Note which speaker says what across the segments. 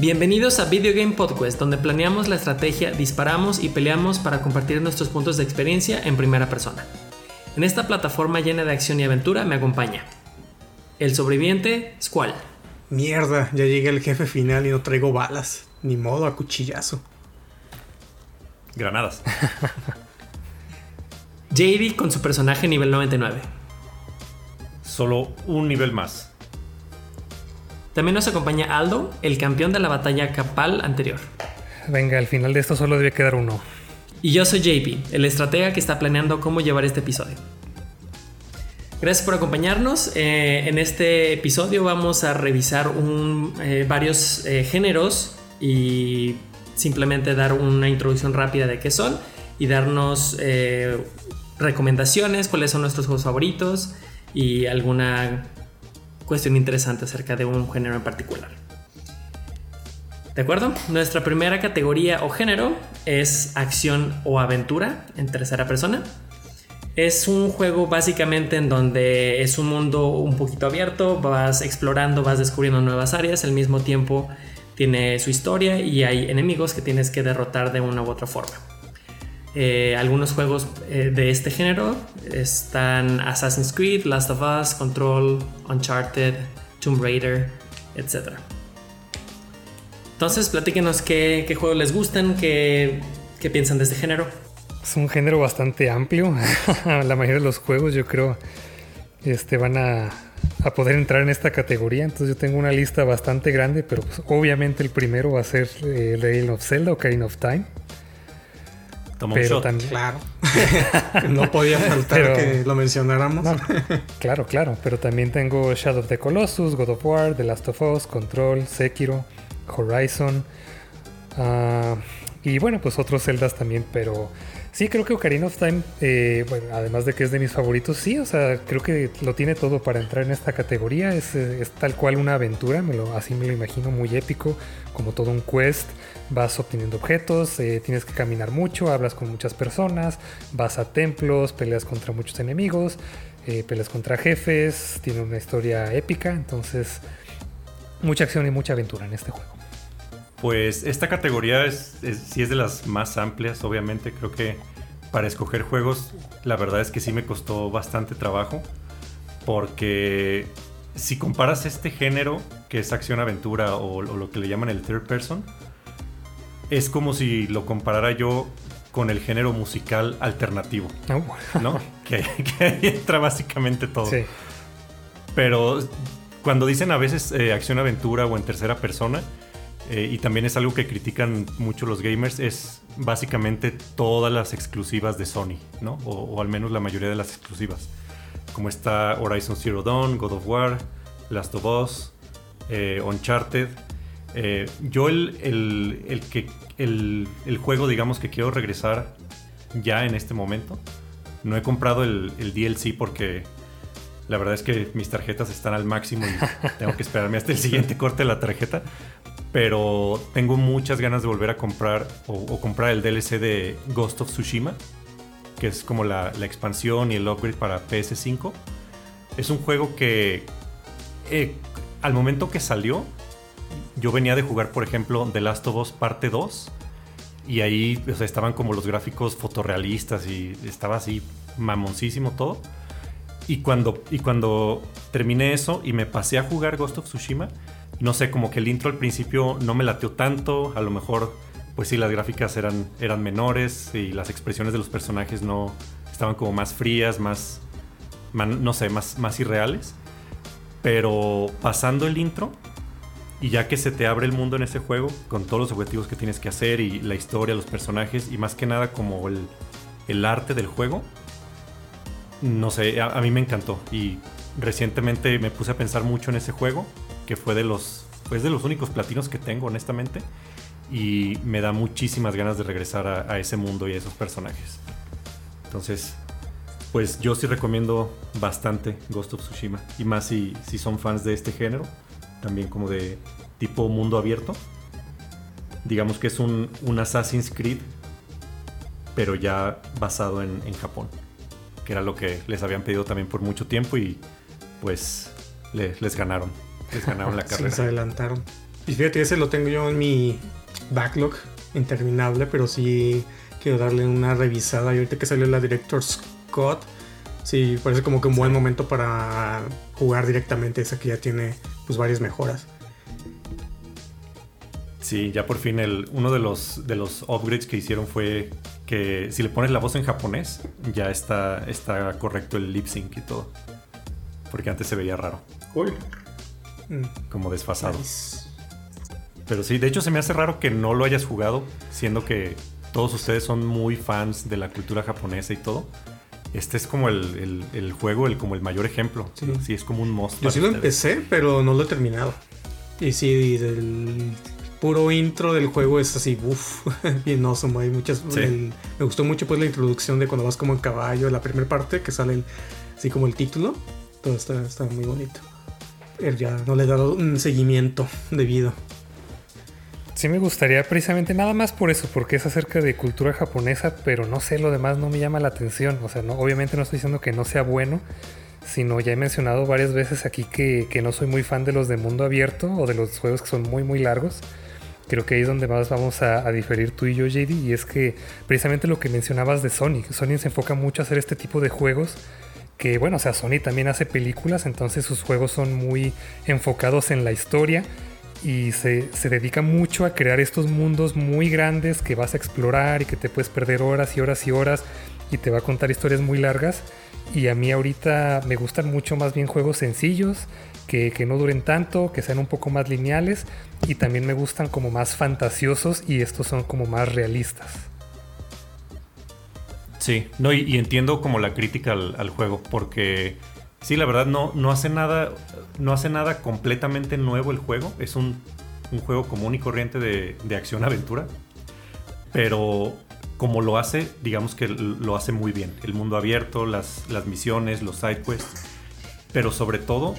Speaker 1: Bienvenidos a Video Game Podcast, donde planeamos la estrategia, disparamos y peleamos para compartir nuestros puntos de experiencia en primera persona. En esta plataforma llena de acción y aventura me acompaña el sobreviviente Squall.
Speaker 2: Mierda, ya llegué al jefe final y no traigo balas. Ni modo a cuchillazo.
Speaker 3: Granadas.
Speaker 1: JD con su personaje nivel 99.
Speaker 3: Solo un nivel más.
Speaker 1: También nos acompaña Aldo, el campeón de la batalla capal anterior.
Speaker 4: Venga, al final de esto solo debe quedar uno.
Speaker 1: Y yo soy JP, el estratega que está planeando cómo llevar este episodio. Gracias por acompañarnos. Eh, en este episodio vamos a revisar eh, varios eh, géneros y simplemente dar una introducción rápida de qué son y darnos recomendaciones, cuáles son nuestros juegos favoritos y alguna cuestión interesante acerca de un género en particular. ¿De acuerdo? Nuestra primera categoría o género es acción o aventura en tercera persona. Es un juego básicamente en donde es un mundo un poquito abierto, vas explorando, vas descubriendo nuevas áreas, al mismo tiempo tiene su historia y hay enemigos que tienes que derrotar de una u otra forma. Eh, algunos juegos eh, de este género están Assassin's Creed, Last of Us, Control, Uncharted, Tomb Raider, etc. Entonces, platíquenos qué, juegos les gustan, qué, qué, piensan de este género.
Speaker 4: Es un género bastante amplio. La mayoría de los juegos, yo creo, este, van a, a, poder entrar en esta categoría. Entonces, yo tengo una lista bastante grande, pero pues, obviamente el primero va a ser eh, Legend of Zelda o Ocarina of Time
Speaker 2: pero también, claro. no podía faltar que lo mencionáramos.
Speaker 4: claro, claro. Pero también tengo Shadow of the Colossus, God of War, The Last of Us, Control, Sekiro, Horizon. Ah, y bueno, pues otros Zeldas también, pero sí, creo que Ocarina of Time, eh, bueno, además de que es de mis favoritos, sí, o sea, creo que lo tiene todo para entrar en esta categoría. Es, es tal cual una aventura, me lo, así me lo imagino, muy épico, como todo un quest vas obteniendo objetos, eh, tienes que caminar mucho, hablas con muchas personas, vas a templos, peleas contra muchos enemigos, eh, peleas contra jefes, tiene una historia épica, entonces mucha acción y mucha aventura en este juego.
Speaker 3: Pues esta categoría es, sí es de las más amplias, obviamente creo que para escoger juegos la verdad es que sí me costó bastante trabajo porque si comparas este género que es acción-aventura o, lo que le llaman el third person, es como si lo comparara yo con el género musical alternativo. Oh. ¿No? que, ahí entra básicamente todo. Sí. Pero cuando dicen a veces eh, acción-aventura o en tercera persona, eh, y también es algo que critican mucho los gamers, es básicamente todas las exclusivas de Sony, ¿no? O, al menos la mayoría de las exclusivas. Como está Horizon Zero Dawn, God of War, Last of Us, eh, Uncharted. Eh, yo el, el, que, el, juego, digamos, que quiero regresar ya en este momento. No he comprado el, DLC porque la verdad es que mis tarjetas están al máximo y tengo que esperarme hasta el siguiente corte de la tarjeta. Pero tengo muchas ganas de volver a comprar o, comprar el DLC de Ghost of Tsushima, que es como la, expansión y el upgrade para PS5. Es un juego que eh, al momento que salió yo venía de jugar, por ejemplo, The Last of Us parte 2. Y ahí estaban como los gráficos fotorrealistas y estaba así mamoncísimo todo. Y cuando, y cuando terminé eso y me pasé a jugar Ghost of Tsushima, no sé, como que el intro al principio no me lateó tanto. A lo mejor, pues sí, las gráficas eran, eran menores y las expresiones de los personajes no estaban como más frías, más, no sé, más, más irreales. Pero pasando el intro, y ya que se te abre el mundo en ese juego, con todos los objetivos que tienes que hacer y la historia, los personajes y más que nada como el, arte del juego, no sé, a, mí me encantó. Y recientemente me puse a pensar mucho en ese juego, que fue de los, pues de los únicos platinos que tengo, honestamente. Y me da muchísimas ganas de regresar a, ese mundo y a esos personajes. Entonces, pues yo sí recomiendo bastante Ghost of Tsushima. Y más si, son fans de este género también como de tipo mundo abierto. Digamos que es un, Assassin's Creed, pero ya basado en, Japón, que era lo que les habían pedido también por mucho tiempo y pues les ganaron, les ganaron la carrera.
Speaker 2: se adelantaron. Y fíjate, ese lo tengo yo en mi backlog interminable, pero sí quiero darle una revisada. Y ahorita que salió la Director Scott, sí, parece como que un buen momento para jugar directamente esa que ya tiene pues varias mejoras.
Speaker 3: Sí, ya por fin el, uno de los, de los upgrades que hicieron fue que si le pones la voz en japonés, ya está, está correcto el lip sync y todo. Porque antes se veía raro.
Speaker 2: Uy.
Speaker 3: Como desfasado. Pero sí, de hecho se me hace raro que no lo hayas jugado, siendo que todos ustedes son muy fans de la cultura japonesa y todo. Este es como el, juego, el, como el mayor ejemplo. Sí. es como un monstruo.
Speaker 2: Yo sí lo empecé, pero no lo he terminado. Y sí, del puro intro del juego es así, uff, bien awesome. Hay muchas. me gustó mucho pues la introducción de cuando vas como en caballo, la primera parte que sale así como el título. Todo está, está muy bonito. Él ya no le he dado un seguimiento debido.
Speaker 4: Sí me gustaría precisamente nada más por eso, porque es acerca de cultura japonesa, pero no sé, lo demás no me llama la atención. O sea, no, obviamente no estoy diciendo que no sea bueno, sino ya he mencionado varias veces aquí que, que, no soy muy fan de los de mundo abierto o de los juegos que son muy muy largos. Creo que ahí es donde más vamos a, a diferir tú y yo, JD, y es que precisamente lo que mencionabas de Sony, Sony se enfoca mucho a hacer este tipo de juegos que bueno, o sea, Sony también hace películas, entonces sus juegos son muy enfocados en la historia y se, dedica mucho a crear estos mundos muy grandes que vas a explorar y que te puedes perder horas y horas y horas y te va a contar historias muy largas. Y a mí ahorita me gustan mucho más bien juegos sencillos, que, que, no duren tanto, que sean un poco más lineales y también me gustan como más fantasiosos y estos son como más realistas.
Speaker 3: Sí, no, y, entiendo como la crítica al, juego, porque sí, la verdad no, no hace nada. No hace nada completamente nuevo el juego. Es un, juego común y corriente de, acción-aventura. Pero como lo hace, digamos que lo hace muy bien. El mundo abierto, las, las misiones, los side quests. Pero sobre todo,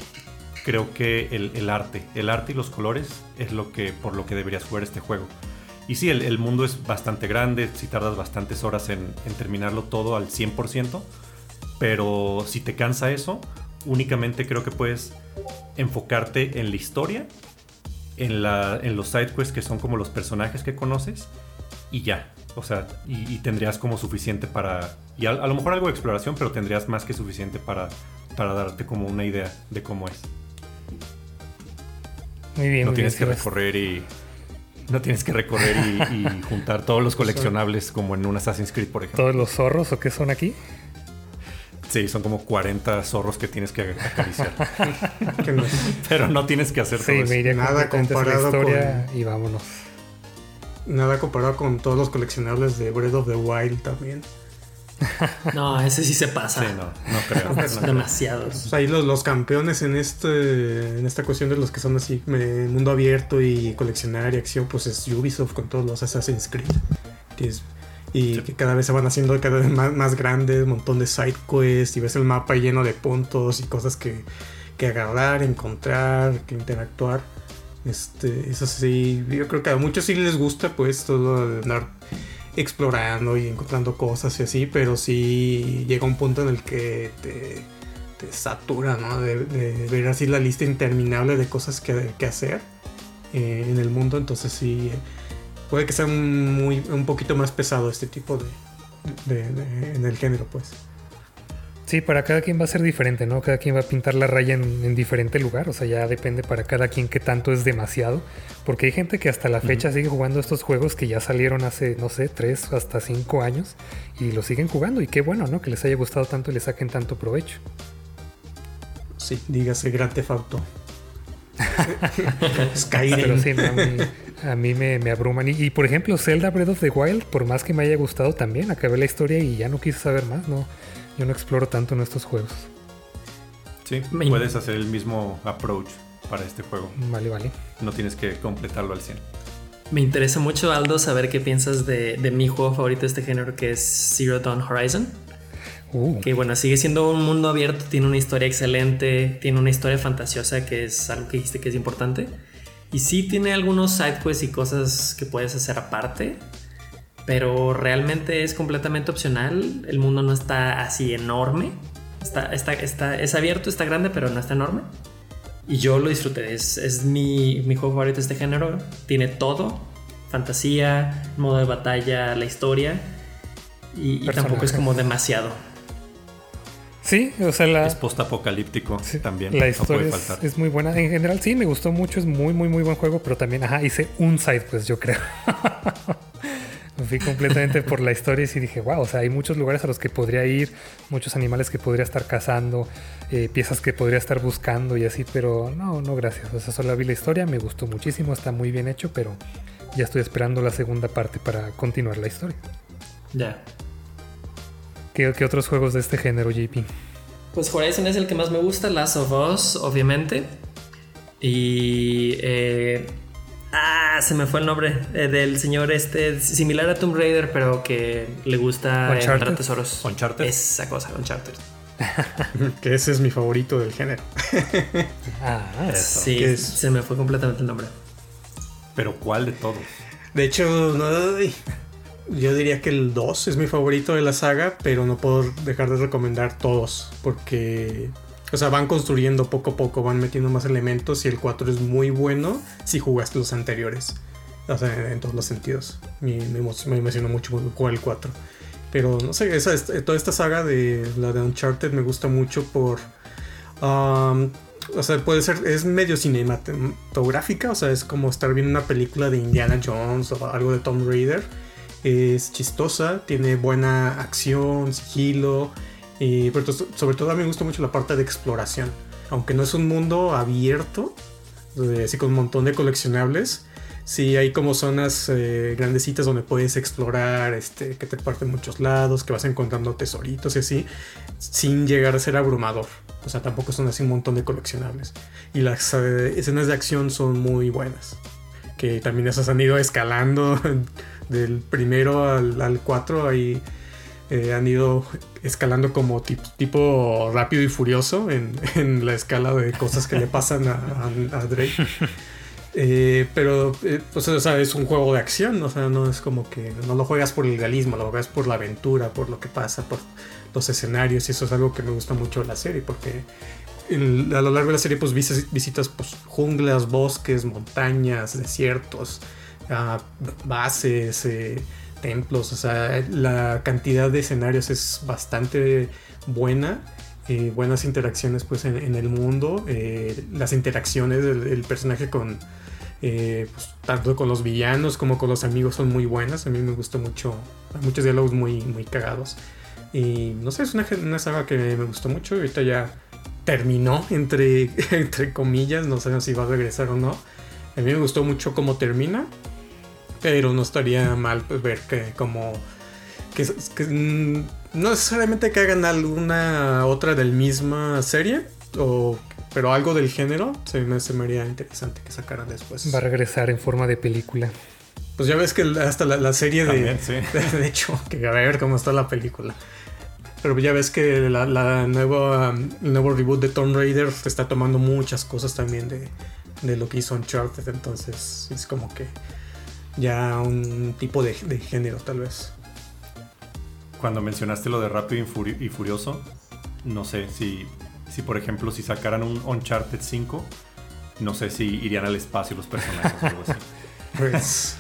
Speaker 3: creo que el, el, arte. El arte y los colores es lo que, por lo que deberías jugar este juego. Y sí, el, mundo es bastante grande, si tardas bastantes horas en, terminarlo todo al 100%, pero si te cansa eso, únicamente creo que puedes enfocarte en la historia, en, la, en los sidequests que son como los personajes que conoces, y ya. O sea, y, tendrías como suficiente para... Y a, lo mejor algo de exploración, pero tendrías más que suficiente para, para darte como una idea de cómo es.
Speaker 4: Muy bien.
Speaker 3: No tienes que recorrer y no tienes que recorrer y, juntar todos los coleccionables como en un Assassin's Creed, por ejemplo.
Speaker 4: ¿Todos los zorros o qué son aquí?
Speaker 3: Sí, son como 40 zorros que tienes que acariciar. Pero no tienes que hacer
Speaker 4: sí,
Speaker 3: todo
Speaker 4: Me nada comparado con... y vámonos.
Speaker 2: Nada comparado con todos los coleccionables de Breath of the Wild también.
Speaker 1: No, ese sí se pasa.
Speaker 3: Sí, no, no creo.
Speaker 1: demasiados.
Speaker 2: ahí los, los, campeones en este en esta cuestión de los que son así mundo abierto y coleccionar y acción, pues es Ubisoft con todos los Assassin's Creed. y que cada vez se van haciendo cada vez más, más grandes, un montón de side quests y ves el mapa lleno de puntos y cosas que, que agarrar, encontrar, que interactuar. Este, eso sí, yo creo que a muchos sí les gusta pues todo andar explorando y encontrando cosas y así, pero sí llega un punto en el que te, te satura, ¿no? De, ver así la lista interminable de cosas que, que hacer eh, en el mundo, entonces sí, puede que sea un, muy, un poquito más pesado este tipo de, en el género, pues.
Speaker 4: Sí, para cada quien va a ser diferente, ¿no? Cada quien va a pintar la raya en, diferente lugar, o sea, ya depende para cada quien qué tanto es demasiado, porque hay gente que hasta la fecha sigue jugando estos juegos que ya salieron hace, no sé, tres hasta cinco años y lo siguen jugando y qué bueno, ¿no? Que les haya gustado tanto y le saquen tanto provecho.
Speaker 2: Sí, dígase Grand Theft Auto.
Speaker 4: Pero sí, a mí, me, abruman. Y, y, por ejemplo, Zelda Breath of the Wild, por más que me haya gustado también, acabé la historia y ya no quise saber más, ¿no? Yo no exploro tanto en estos juegos.
Speaker 3: Sí, puedes hacer el mismo approach para este juego.
Speaker 4: Vale, vale.
Speaker 3: No tienes que completarlo al 100.
Speaker 1: Me interesa mucho, Aldo, saber qué piensas de, mi juego favorito de este género, que es Zero Dawn Horizon. Uh. Que bueno, sigue siendo un mundo abierto, tiene una historia excelente, tiene una historia fantasiosa, que es algo que dijiste que es importante. Y sí tiene algunos sidequests y cosas que puedes hacer aparte, pero realmente es completamente opcional. El mundo no está así enorme. Está, está, está, es abierto, está grande, pero no está enorme. Y yo lo disfruté. Es, es mi, mi juego favorito de este género. Tiene todo. Fantasía, modo de batalla, la historia. Y, y tampoco es como demasiado.
Speaker 4: Sí, o sea, la,
Speaker 3: Es postapocalíptico
Speaker 4: sí,
Speaker 3: también.
Speaker 4: la
Speaker 3: no
Speaker 4: historia
Speaker 3: puede
Speaker 4: es,
Speaker 3: faltar.
Speaker 4: es muy buena. En general, sí, me gustó mucho. Es muy, muy, muy buen juego, pero también, ajá, hice un side, pues yo creo. Me fui completamente por la historia y sí dije, wow, o sea, hay muchos lugares a los que podría ir, muchos animales que podría estar cazando, eh, piezas que podría estar buscando y así, pero no, no, gracias. O sea, solo vi la historia, me gustó muchísimo, está muy bien hecho, pero ya estoy esperando la segunda parte para continuar la historia.
Speaker 1: Ya.
Speaker 4: ¿Qué, qué otros juegos de este género, JP?
Speaker 1: Pues Horizon es el que más me gusta, Last of Us, obviamente. Y. eh, ah, se me fue el nombre eh, del señor este, similar a Tomb Raider, pero que le gusta encontrar tesoros.
Speaker 3: Uncharted.
Speaker 1: Esa cosa, Uncharted.
Speaker 2: Que ese es mi favorito del género.
Speaker 4: Ah,
Speaker 3: Eso.
Speaker 1: Sí, se me fue completamente el nombre.
Speaker 3: Pero ¿cuál de todos?
Speaker 2: De hecho, no, yo diría que el 2 es mi favorito de la saga, pero no puedo dejar de recomendar todos, porque, o sea, van construyendo poco a poco, van metiendo más elementos y el 4 es muy bueno si jugaste los anteriores, o sea, en todos los sentidos. Me, me, emo- me emocionó mucho jugar el 4. Pero no sé, toda esta saga de la de Uncharted me gusta mucho por... um, o sea, puede ser, es medio cinematográfica, o sea, es como estar viendo una película de Indiana Jones o algo de Tomb Raider. Es chistosa, tiene buena acción, sigilo, y sobre todo a mí me gusta mucho la parte de exploración. Aunque no es un mundo abierto, eh, así con un montón de coleccionables, sí hay como zonas eh, grandecitas donde puedes explorar, este, que te parten muchos lados, que vas encontrando tesoritos y así, sin llegar a ser abrumador. O sea, tampoco son así un montón de coleccionables. Y las eh, escenas de acción son muy buenas. Que también esas han ido escalando del primero al 4. Ahí eh, han ido escalando como tip- tipo rápido y furioso en, en la escala de cosas que le pasan a, a- a Drake. Eh, pero, eh, pues, o sea, es un juego de acción, o sea, no es como que no lo juegas por el realismo, lo juegas por la aventura, por lo que pasa, por los escenarios, y eso es algo que me gusta mucho de la serie, porque a lo largo de la serie, pues vis- visitas pues, junglas, bosques, montañas, desiertos, ah, bases, eh, templos, o sea, la cantidad de escenarios es bastante buena. eh, buenas interacciones pues en, en el mundo eh, las interacciones del, del personaje con eh, pues, tanto con los villanos como con los amigos son muy buenas a mí me gusta mucho hay muchos diálogos muy muy cagados y no sé es una, una saga que me gustó mucho ahorita ya terminó entre entre comillas no sé si va a regresar o no a mí me gustó mucho cómo termina pero no estaría mal pues ver que como que, que, no necesariamente que hagan alguna otra del misma serie o pero algo del género se me, se me haría interesante que sacaran después
Speaker 4: va a regresar en forma de película.
Speaker 2: pues ya ves que hasta la, la serie de,
Speaker 3: También, sí.
Speaker 2: de, de hecho que a ver cómo está la película pero ya ves que la, la nueva um, el nuevo reboot de Tomb Raider está tomando muchas cosas también de, de lo que hizo Uncharted entonces es como que ya un tipo de, de género tal vez
Speaker 3: Cuando mencionaste lo de Rápido y, Furi- y Furioso, no sé si, si, por ejemplo, si sacaran un Uncharted 5, no sé si irían al espacio los personajes o algo así.
Speaker 2: pues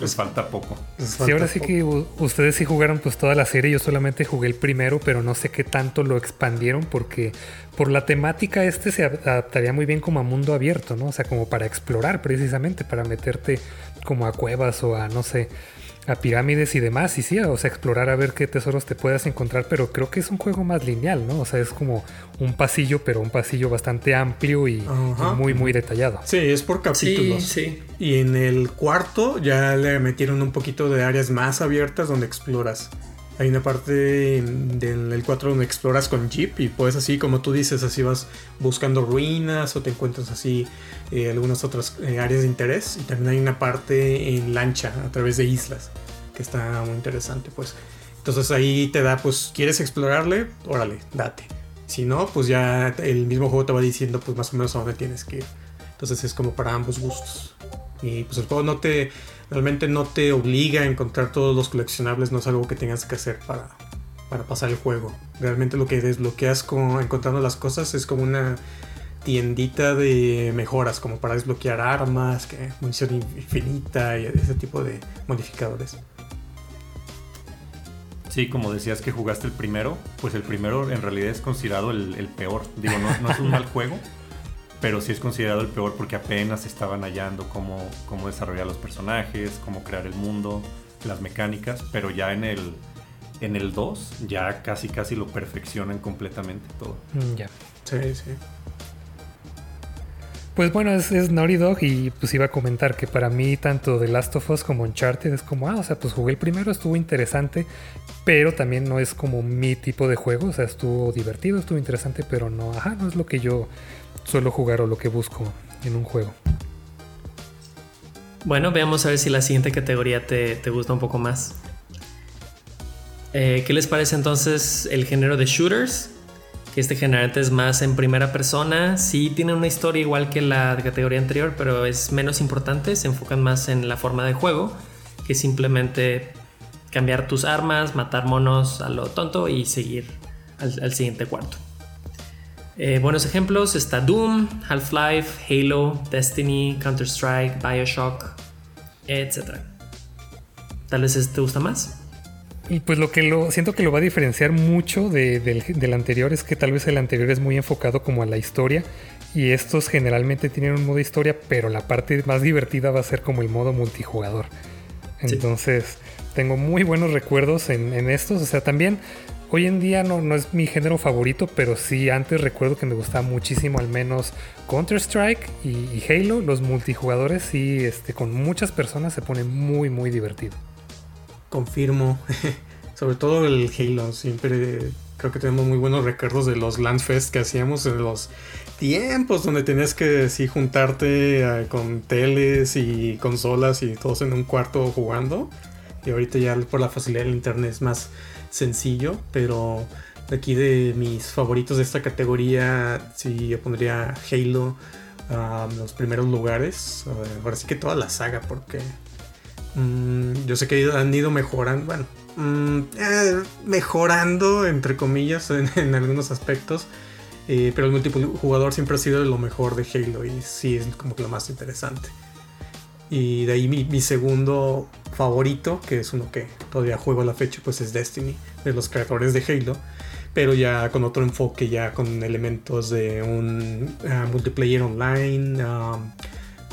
Speaker 3: Les falta poco.
Speaker 2: les
Speaker 4: Sí, ahora sí
Speaker 2: poco.
Speaker 4: que ustedes sí jugaron pues toda la serie, yo solamente jugué el primero, pero no sé qué tanto lo expandieron porque por la temática este se ad- adaptaría muy bien como a mundo abierto, ¿no? O sea, como para explorar precisamente, para meterte como a cuevas o a, no sé, a pirámides y demás, y sí, o sea, explorar a ver qué tesoros te puedas encontrar, pero creo que es un juego más lineal, ¿no? O sea, es como un pasillo, pero un pasillo bastante amplio y, muy, muy detallado.
Speaker 2: Sí, es por
Speaker 1: Sí,
Speaker 2: capítulos.
Speaker 1: sí.
Speaker 2: Y en el cuarto ya le metieron un poquito de áreas más abiertas donde exploras. Hay una parte del el 4 donde exploras con Jeep y puedes así, como tú dices, así vas buscando ruinas o te encuentras así eh, algunas otras eh, áreas de interés. Y también hay una parte en lancha a través de islas que está muy interesante, pues. Entonces ahí te da, pues, ¿quieres explorarle? Órale, date. Si no, pues ya el mismo juego te va diciendo, pues, más o menos a dónde tienes que ir. Entonces es como para ambos gustos. Y pues el juego no te realmente no te obliga a encontrar todos los coleccionables, no es algo que tengas que hacer para, para pasar el juego. Realmente lo que desbloqueas con, encontrando las cosas es como una tiendita de mejoras, como para desbloquear armas, que munición infinita y ese tipo de modificadores.
Speaker 3: Sí, como decías que jugaste el primero, pues el primero en realidad es considerado el, peor. Digo, no, no, es un mal juego, pero sí es considerado el peor porque apenas estaban hallando cómo, cómo desarrollar los personajes, cómo crear el mundo, las mecánicas, pero ya en el, en el 2 ya casi casi lo perfeccionan completamente todo.
Speaker 4: Mm, ya.
Speaker 2: Sí, sí.
Speaker 4: Pues bueno, es, es, Naughty Dog y pues iba a comentar que para mí tanto The Last of Us como Uncharted es como, ah, o sea, pues jugué el primero, estuvo interesante, pero también no es como mi tipo de juego, o sea, estuvo divertido, estuvo interesante, pero no, ajá, no es lo que yo suelo jugar o lo que busco en un juego.
Speaker 1: Bueno, veamos a ver si la siguiente categoría te, te gusta un poco más. Eh, ¿Qué les parece entonces el género de shooters? Que este generalmente es más en primera persona. Sí tiene una historia igual que la categoría anterior, pero es menos importante. Se enfocan más en la forma de juego, que simplemente cambiar tus armas, matar monos a lo tonto y seguir al, siguiente cuarto. Eh, buenos ejemplos está Doom, Half-Life, Halo, Destiny, Counter-Strike, Bioshock, etc. Tal vez este te gusta más.
Speaker 4: Y pues lo que lo siento que lo va a diferenciar mucho del, anterior es que tal vez el anterior es muy enfocado como a la historia y estos generalmente tienen un modo historia, pero la parte más divertida va a ser como el modo multijugador. Entonces, tengo muy buenos recuerdos en, estos. O sea, también hoy en día no, no es mi género favorito, pero sí antes recuerdo que me gustaba muchísimo al menos Counter-Strike y, y, Halo. Los multijugadores sí, este, con muchas personas se pone muy, muy divertido.
Speaker 2: Confirmo. Sobre todo el Halo. Siempre creo que tenemos muy buenos recuerdos de los Landfest que hacíamos en los tiempos donde tenías que sí juntarte eh, con teles y consolas y todos en un cuarto jugando. Y ahorita ya por la facilidad del internet es más sencillo, pero aquí de mis favoritos de esta categoría, sí yo pondría Halo a los primeros lugares. Ahora sí que toda la saga, porque Mm, yo sé que han ido mejorando, bueno, mm, eh, mejorando entre comillas en, algunos aspectos. Eh, pero el multijugador siempre ha sido lo mejor de Halo y sí es como que lo más interesante. Y de ahí mi, segundo favorito, que es uno que todavía juego a la fecha, pues es Destiny, de los creadores de Halo. Pero ya con otro enfoque, ya con elementos de un ah, multiplayer online, ah,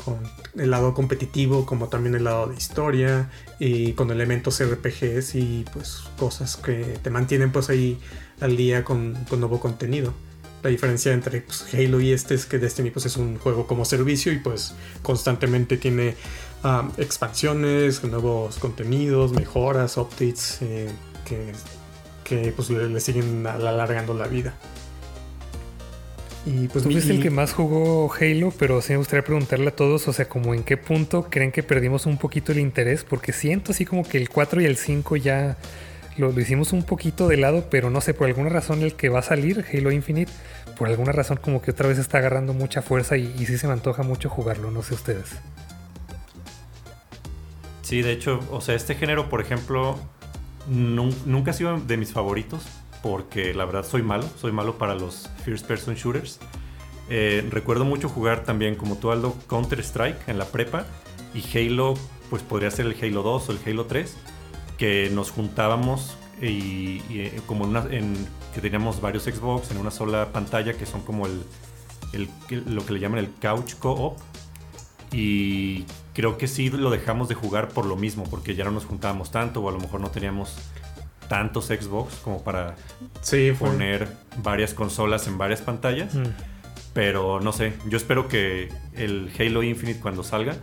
Speaker 2: con el lado competitivo como también el lado de historia y con elementos RPGs y pues cosas que te mantienen pues ahí al día con, nuevo contenido. La diferencia entre pues, Halo y este es que Destiny pues es un juego como servicio y pues constantemente tiene um, expansiones, nuevos contenidos, mejoras, updates eh, que, que pues le siguen alargando la vida.
Speaker 4: Y pues Tú fuiste el que más jugó Halo, pero sí me gustaría preguntarle a todos, o sea, como en qué punto creen que perdimos un poquito el interés, porque siento así como que el 4 y el 5 ya lo, hicimos un poquito de lado, pero no sé, por alguna razón el que va a salir, Halo Infinite, por alguna razón como que otra vez está agarrando mucha fuerza y, sí se me antoja mucho jugarlo, no sé ustedes.
Speaker 3: Sí, de hecho, o sea, este género, por ejemplo, nunca ha sido de mis favoritos, porque la verdad soy malo, soy malo para los first person shooters. Eh, recuerdo mucho jugar también, como tú Aldo, Counter Strike en la prepa y Halo, pues podría ser el Halo 2 o el Halo 3, que nos juntábamos y, eh, como en, que teníamos varios Xbox en una sola pantalla que son como el, lo que le llaman el couch co-op y creo que sí lo dejamos de jugar por lo mismo porque ya no nos juntábamos tanto o a lo mejor no teníamos tantos Xbox como para poner varias consolas en varias pantallas. Mm. Pero no sé, yo espero que el Halo Infinite cuando salga,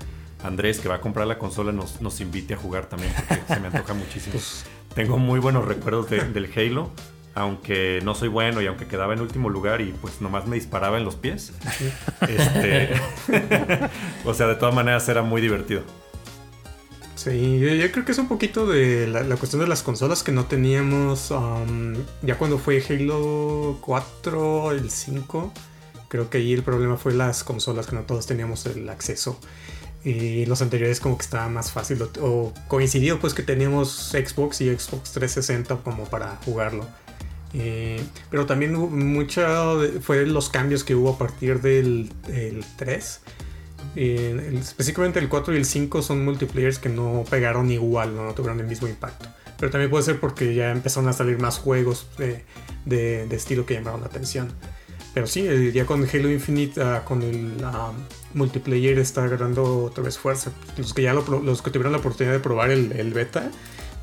Speaker 3: Andrés, que va a comprar la consola, nos, nos invite a jugar también, porque se me antoja muchísimo. Pues, Tengo muy buenos recuerdos del Halo, aunque no soy bueno y aunque quedaba en último lugar y pues nomás me disparaba en los pies. Este, o sea, de todas maneras era muy divertido.
Speaker 2: Sí, yo, creo que es un poquito de la, cuestión de las consolas que no teníamos um, ya cuando fue Halo 4, el 5. Creo que ahí el problema fue las consolas que no todos teníamos el acceso. Y los anteriores como que estaba más fácil o, coincidió pues que teníamos Xbox y Xbox 360 como para jugarlo. Eh, pero también hu- mucho fue los cambios que hubo a partir del, del 3. Eh, el- específicamente el 4 y el 5 son multiplayers que no pegaron igual, no, No tuvieron el mismo impacto. Pero también puede ser porque ya empezaron a salir más juegos de, de- de estilo que llamaron la atención. Pero sí, eh, ya con Halo Infinite, ah, con el ah, multiplayer está agarrando otra vez fuerza. Los que ya lo los que tuvieron la oportunidad de probar el, el beta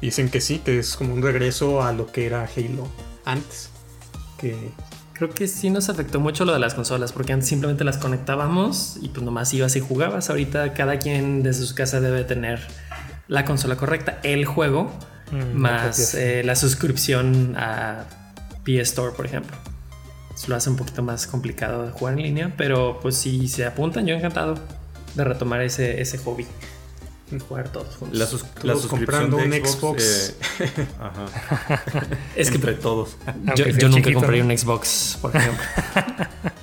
Speaker 2: dicen que sí, que es como un regreso a lo que era Halo antes. Que
Speaker 1: Creo que sí nos afectó mucho lo de las consolas, porque antes simplemente las conectábamos y pues nomás ibas y jugabas. Ahorita cada quien desde su casa debe tener la consola correcta, el juego,
Speaker 4: Mm,
Speaker 1: más eh, la suscripción a PS Store, por ejemplo. Lo hace un poquito más complicado de jugar en línea, pero pues si se apuntan, yo encantado de retomar ese, ese hobby y jugar todos juntos.
Speaker 3: La, sus- la
Speaker 2: Todos
Speaker 3: suscripción
Speaker 2: comprando
Speaker 3: de
Speaker 2: un Xbox.
Speaker 3: eh, ajá.
Speaker 1: es que
Speaker 3: Entre todos.
Speaker 1: yo, yo nunca
Speaker 4: chiquito,
Speaker 1: compraría
Speaker 4: ¿no?
Speaker 1: un Xbox, por ejemplo.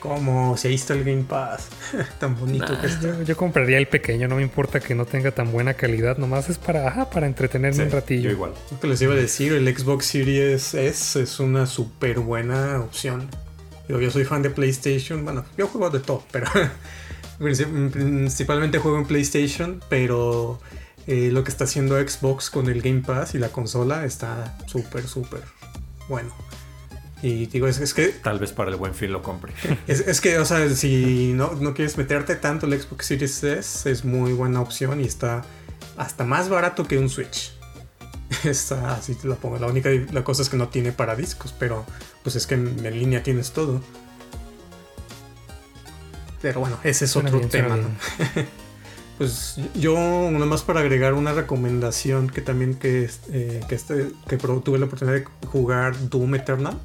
Speaker 2: como si ahí está el Game Pass, tan bonito
Speaker 1: Nah.
Speaker 2: que está.
Speaker 4: Yo, yo compraría el pequeño, no me importa que no tenga tan buena calidad, nomás es para, ajá, para entretenerme
Speaker 3: Sí,
Speaker 4: un ratillo.
Speaker 3: yo igual.
Speaker 2: Lo que les iba a decir, el Xbox Series S es una súper buena opción. Yo soy fan de PlayStation, bueno, yo juego de todo, pero princip- principalmente juego en PlayStation, pero eh, lo que está haciendo Xbox con el Game Pass y la consola está súper, súper bueno. Y digo, es, es que
Speaker 3: Tal vez para el buen fin lo compre.
Speaker 2: es, es que, o sea, si no, no quieres meterte tanto el Xbox Series S, es muy buena opción y está hasta más barato que un Switch. Está, así te lo pongo. La única la cosa es que no tiene para discos, pero pues es que en, en línea tienes todo. Pero bueno, ese es
Speaker 4: Suena
Speaker 2: otro
Speaker 4: bien,
Speaker 2: tema. ¿no? Pues yo, nomás para agregar una recomendación que también que, eh, que, este, que tuve la oportunidad de jugar Doom Eternal.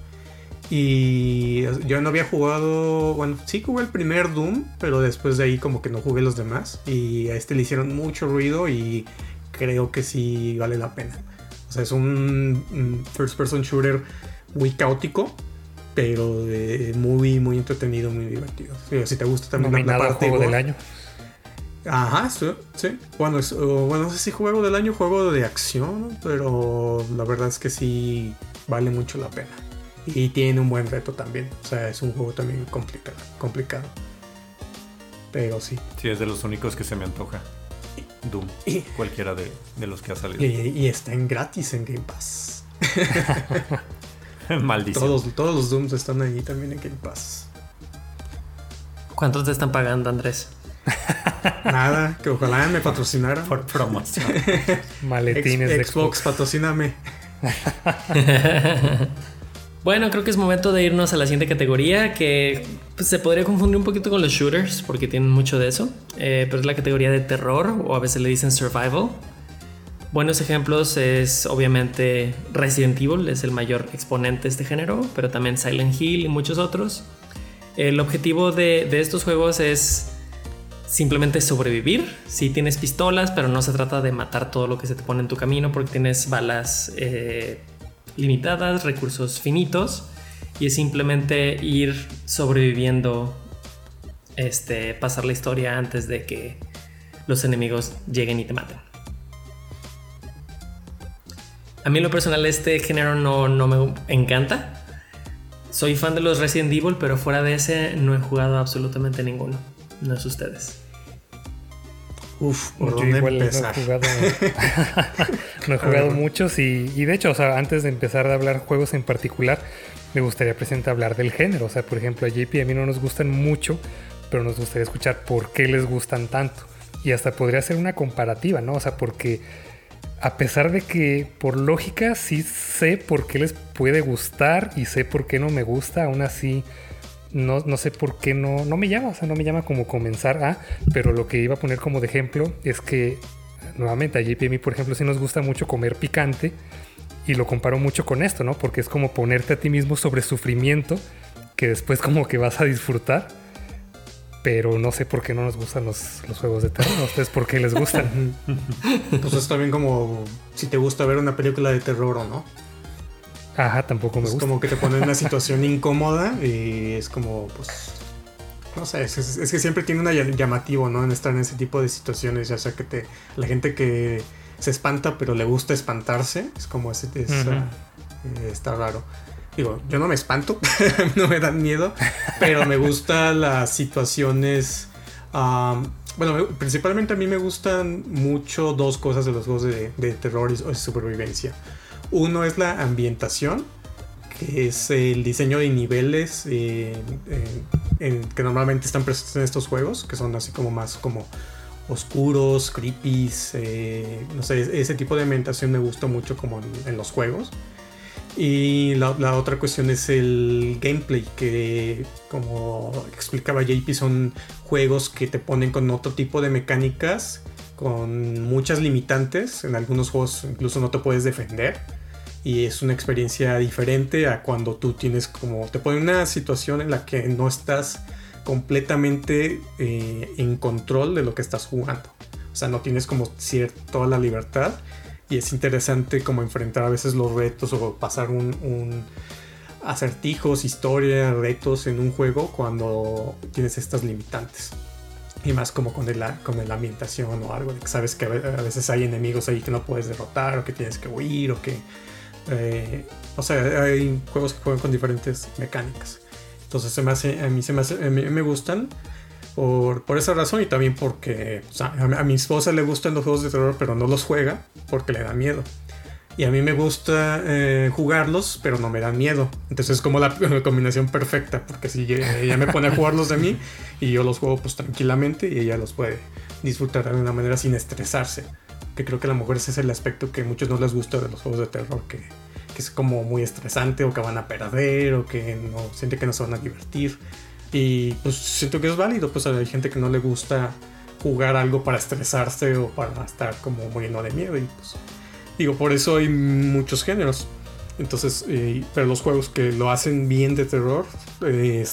Speaker 2: Y yo no había jugado, bueno, sí jugué el primer Doom, pero después de ahí como que no jugué los demás. Y a este le hicieron mucho ruido y creo que sí vale la pena. O sea, es un, un first person shooter muy caótico, pero eh, muy, muy entretenido, muy divertido. Si te gusta también la- la,
Speaker 4: Nominado a
Speaker 2: parte
Speaker 4: juego del año.
Speaker 2: Ajá, sí, sí. Bueno, es- bueno, no sé si juego del año, juego de acción, pero la verdad es que sí vale mucho la pena. Y tiene un buen reto también. O sea, es un juego también complicado. complicado. Pero sí.
Speaker 3: Sí, es de los únicos que se me antoja. Doom.
Speaker 2: Y,
Speaker 3: Cualquiera de, de los que ha salido.
Speaker 2: y- y está en gratis en Game Pass.
Speaker 3: Maldición.
Speaker 2: Todos, todos los Dooms están ahí también en Game Pass.
Speaker 1: ¿Cuántos te están pagando, Andrés?
Speaker 2: Nada, que ojalá me patrocinara.
Speaker 3: Por promoción.
Speaker 4: Maletines de
Speaker 2: Xbox,
Speaker 4: Xbox.
Speaker 2: patrocíname.
Speaker 1: Bueno, creo que es momento de irnos a la siguiente categoría que pues, se podría confundir un poquito con los shooters porque tienen mucho de eso, eh, pero es la categoría de terror o a veces le dicen survival. Buenos ejemplos es obviamente Resident Evil, es el mayor exponente de este género, pero también Silent Hill y muchos otros. El objetivo de, estos juegos es simplemente sobrevivir. Si tienes pistolas, pero no se trata de matar todo lo que se te pone en tu camino porque tienes balas eh, limitadas, recursos finitos y es simplemente ir sobreviviendo, este, pasar la historia antes de que los enemigos lleguen y te maten. A mí en lo personal este género no, no me encanta. Soy fan de los Resident Evil, pero fuera de ese no he jugado absolutamente ninguno. No es ustedes.
Speaker 2: Uf, ¿por
Speaker 4: Yo
Speaker 2: dónde
Speaker 4: igual no he
Speaker 2: empezar?
Speaker 4: jugado, no he jugado muchos y, y de hecho, o sea, antes de empezar a hablar juegos en particular, me gustaría presentar hablar del género. O sea, por ejemplo, a JP a mí no nos gustan mucho, pero nos gustaría escuchar por qué les gustan tanto. Y hasta podría ser una comparativa, ¿no? O sea, porque a pesar de que por lógica sí sé por qué les puede gustar y sé por qué no me gusta, aún así no, no sé por qué no, no me llama, o sea, no me llama como comenzar a, pero lo que iba a poner como de ejemplo es que nuevamente a JP por ejemplo, sí nos gusta mucho comer picante y lo comparo mucho con esto, ¿no? Porque es como ponerte a ti mismo sobre sufrimiento que después como que vas a disfrutar. Pero no sé por qué no nos gustan los, los juegos de terror. ¿A ustedes por qué les gustan?
Speaker 2: Pues es también como si te gusta ver una película de terror o no.
Speaker 4: Ajá, tampoco me
Speaker 2: Es
Speaker 4: gusta.
Speaker 2: como que te pone en una situación incómoda y es como, pues, no sé, es, es- es que siempre tiene un ll- llamativo, ¿no? En estar en ese tipo de situaciones, ya sea que te, la gente que se espanta pero le gusta espantarse, es como ese, es, eh, está raro. Digo, yo no me espanto, no me dan miedo, pero me gustan las situaciones, am, bueno, me- principalmente a mí me gustan mucho dos cosas de los juegos de, de terror y supervivencia. Uno es la ambientación, que es el diseño de niveles eh, en- que normalmente están presentes en estos juegos, que son así como más como oscuros, creepy, no sé, ese tipo de ambientación me gusta mucho como en, en los juegos. Y la, la otra cuestión es el gameplay, que como explicaba JP, son juegos que te ponen con otro tipo de mecánicas, con muchas limitantes. En algunos juegos incluso no te puedes defender. Y es una experiencia diferente a cuando tú tienes como... Te pone una situación en la que no estás completamente eh, en control de lo que estás jugando. O sea, no tienes como toda la libertad. Y es interesante como enfrentar a veces los retos o pasar un, un acertijos, historia, retos en un juego cuando tienes estas limitantes. Y más como con, el, con la ambientación o algo, que sabes que a ve- a veces hay enemigos ahí que no puedes derrotar o que tienes que huir o que... eh, o sea, hay juegos que juegan con diferentes mecánicas. Entonces se me hace, a mí se me, hace, me gustan por, por esa razón y también porque a mi esposa le gustan los juegos de terror pero no los juega porque le da miedo. Y a mí me gusta eh, jugarlos, pero no me dan miedo. Entonces es como la, la combinación perfecta, porque si ella ella me pone a jugarlos de mí y yo los juego pues tranquilamente y ella los puede disfrutar de una manera sin estresarse. Que creo que a lo mejor ese es el aspecto que a muchos no les gusta de los juegos de terror, que, que es como muy estresante o que van a perder o que no siente que no se van a divertir. Y pues siento que es válido, pues hay gente que no le gusta jugar algo para estresarse o para estar como muriendo de miedo y pues Digo, por eso hay muchos géneros. Entonces, eh, pero los juegos que lo hacen bien de terror, eh,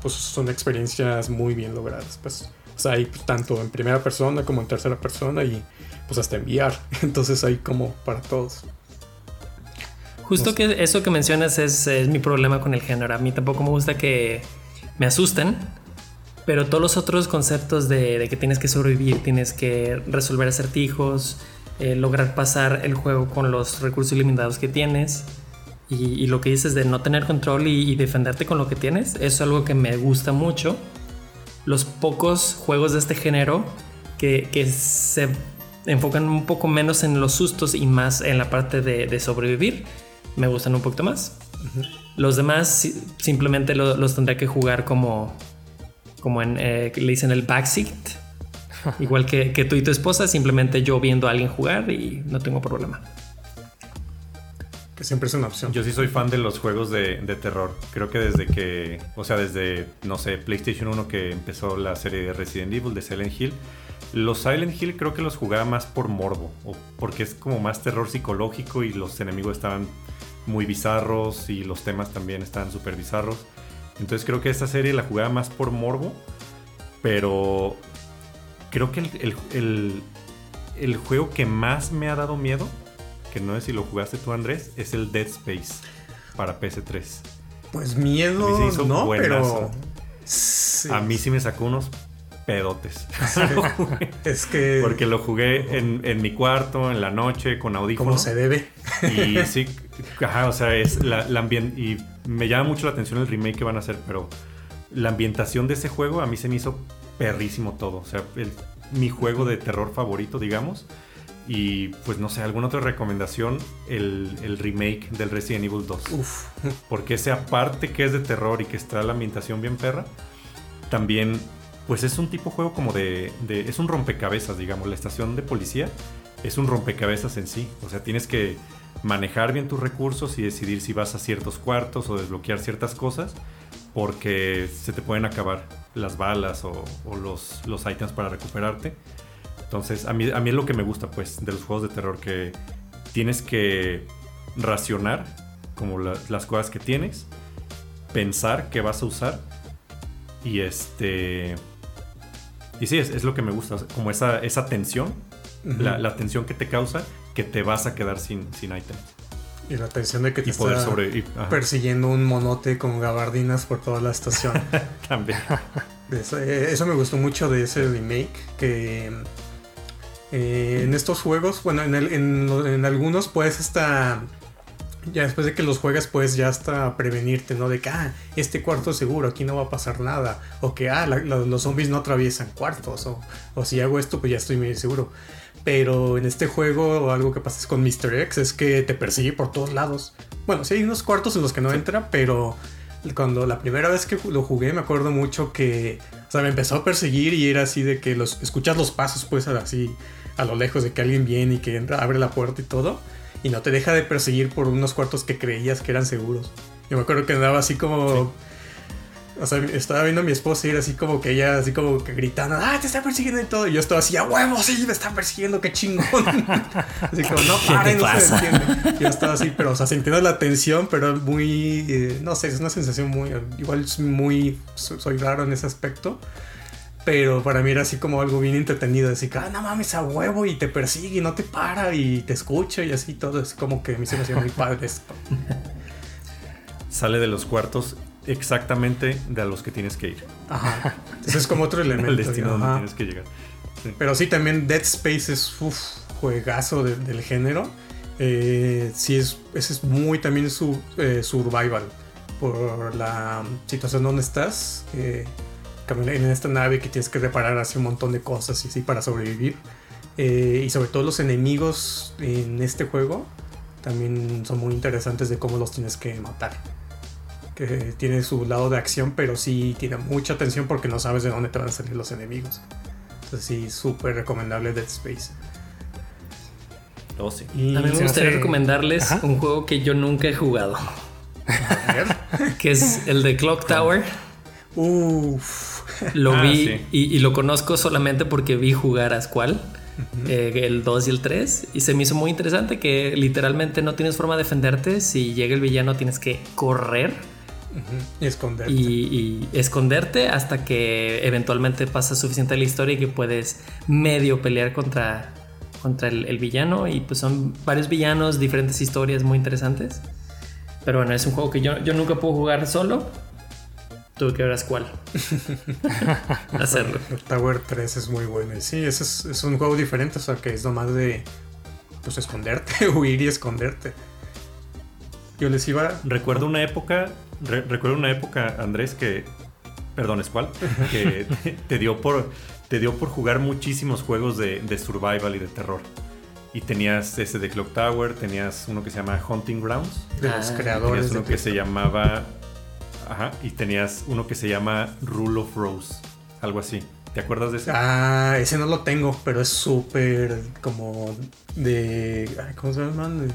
Speaker 2: pues son experiencias muy bien logradas. Pues, o sea, hay pues, tanto en primera persona como en tercera persona y pues hasta enviar. Entonces hay como para todos.
Speaker 1: Justo que eso que mencionas es, es mi problema con el género. A mí tampoco me gusta que me asusten, pero todos los otros conceptos de, de que tienes que sobrevivir, tienes que resolver acertijos, eh, lograr pasar el juego con los recursos limitados que tienes y, y lo que dices de no tener control y, y defenderte con lo que tienes, eso es algo que me gusta mucho. Los pocos juegos de este género que, que se enfocan un poco menos en los sustos y más en la parte de, de sobrevivir, me gustan un poquito más. Los demás si- simplemente lo- los tendré que jugar como, como en, eh, le dicen el backseat. Igual que, que tú y tu esposa, simplemente yo viendo a alguien jugar y no tengo problema.
Speaker 2: Que siempre es una opción.
Speaker 3: Yo sí soy fan de los juegos de, de terror. Creo que desde que, o sea, desde, no sé, PlayStation 1 que empezó la serie de Resident Evil, de Silent Hill. Los Silent Hill creo que los jugaba más por morbo, o porque es como más terror psicológico y los enemigos estaban muy bizarros y los temas también estaban súper bizarros. Entonces creo que esta serie la jugaba más por morbo, pero creo que el, el- el- el juego que más me ha dado miedo, que no sé si lo jugaste tú Andrés, es el Dead Space para PS3.
Speaker 2: Pues miedo,
Speaker 3: se hizo
Speaker 2: no, pero. Sí.
Speaker 3: A mí sí me sacó unos pedotes.
Speaker 2: Es que.
Speaker 3: Porque lo jugué en, en mi cuarto, en la noche, con
Speaker 2: Como
Speaker 3: audífonos.
Speaker 2: se debe.
Speaker 3: Y sí, ajá, o sea, es la, la ambien- y me llama mucho la atención el remake que van a hacer, pero la ambientación de ese juego a mí se me hizo perrísimo todo. O sea, el- mi juego de terror favorito, digamos. Y pues no sé, alguna otra recomendación, el, el remake del Resident Evil 2.
Speaker 2: Uf.
Speaker 3: Porque ese aparte que es de terror y que está la ambientación bien perra, también pues es un tipo juego como de, de- es un rompecabezas, digamos, la estación de policía es un rompecabezas en sí, o sea, tienes que manejar bien tus recursos y decidir si vas a ciertos cuartos o desbloquear ciertas cosas, porque se te pueden acabar las balas o, o los, los ítems para recuperarte. Entonces, a mí, a mí es lo que me gusta, pues, de los juegos de terror, que tienes que racionar como la- las cosas que tienes, pensar qué vas a usar y este... Y sí, es, es lo que me gusta, como esa, esa tensión, la, la tensión que te causa que te vas a quedar sin, sin items
Speaker 2: Y la tensión de que te
Speaker 3: y poder
Speaker 2: está persiguiendo un monote con gabardinas por toda la estación.
Speaker 3: también.
Speaker 2: Eso, eh, eso me gustó mucho de ese remake. Que eh, en estos juegos, bueno, en, el- en- en algunos puedes hasta. Ya después de que los juegas, puedes ya hasta prevenirte, ¿no? De que, ah, este cuarto es seguro, aquí no va a pasar nada. O que, ah, la- la- los zombies no atraviesan cuartos. O, o si hago esto, pues ya estoy medio seguro. Pero en este juego, algo que pasa con Mr. X es que te persigue por todos lados. Bueno, sí hay unos cuartos en los que no entra, pero cuando la primera vez que lo jugué me acuerdo mucho que, o sea, me empezó a perseguir y era así de que los escuchas los pasos pues así a lo lejos de que alguien viene y que entra, abre la puerta y todo y no te deja de perseguir por unos cuartos que creías que eran seguros. Yo me acuerdo que andaba así como o sea, estaba viendo a mi esposa era así como que ella, así como que gritando, ah, te está persiguiendo y todo. Y yo estaba así, a huevo, sí, me está persiguiendo, qué chingón. así como, no,
Speaker 1: ¿Qué
Speaker 2: pare,
Speaker 1: te
Speaker 2: no se entiende. Yo estaba así, pero, o sea, sintiendo la tensión, pero muy, eh, no sé, es una sensación muy, igual es muy, so- soy raro en ese aspecto. Pero para mí era así como algo bien entretenido, así que, ah, no mames, a huevo, y te persigue, y no te para, y te escucha, y así todo. Es como que a mí se me hacía muy padre esto.
Speaker 3: Sale de los cuartos exactamente de a los que tienes que ir.
Speaker 2: Ajá. Entonces es como otro elemento.
Speaker 3: El destino donde
Speaker 2: ajá.
Speaker 3: tienes que llegar. Sí.
Speaker 2: Pero sí, también Dead Space es uf, juegazo de- del género. Eh, sí, es, ese es muy también su, eh, survival. Por la situación donde estás. eh, en esta nave que tienes que reparar así un montón de cosas y sí para sobrevivir. Eh, y sobre todo los enemigos en este juego también son muy interesantes de cómo los tienes que matar. Que tiene su lado de acción, pero sí tiene mucha atención porque no sabes de dónde te van a salir los enemigos. Entonces sí, súper recomendable Dead Space.
Speaker 3: Oh, sí.
Speaker 2: Y
Speaker 1: A mí me gustaría
Speaker 4: hace-
Speaker 1: recomendarles
Speaker 4: Ajá.
Speaker 1: un juego que yo nunca he jugado, que es el de Clock Tower.
Speaker 2: Uf.
Speaker 1: Lo
Speaker 3: Ah,
Speaker 1: vi
Speaker 3: sí.
Speaker 1: y, y lo conozco solamente porque vi jugar a Squall, eh, el 2 y el 3, y se me hizo muy interesante que literalmente no tienes forma de defenderte. Si llega el villano tienes que correr
Speaker 2: Y esconderte.
Speaker 1: y, y esconderte hasta que eventualmente pasa suficiente la historia y que puedes medio pelear contra, contra el, el villano. Y pues son varios villanos, diferentes historias muy interesantes. Pero bueno, es un juego que yo, yo nunca puedo jugar solo. Tuve que ver a Squall. Hacerlo.
Speaker 2: El Tower 3 es muy bueno. Y sí, ese es, es un juego diferente, o sea que es nomás de pues esconderte, huir y esconderte. Yo les iba.
Speaker 3: Recuerdo una época, re- recuerdo una época, Andrés, que, perdón, es cuál, que te dio por, te dio por jugar muchísimos juegos de, de survival y de terror. Y tenías ese de Clock Tower, tenías uno que se llama Hunting Grounds,
Speaker 2: de los
Speaker 1: Ah,
Speaker 2: creadores
Speaker 3: tenías
Speaker 2: de
Speaker 3: uno que se llamaba, ajá, y tenías uno que se llama Rule of Rose, algo así. ¿Te acuerdas de ese?
Speaker 2: Ah, ese no lo tengo, pero es súper como de. ¿Cómo se llaman? De,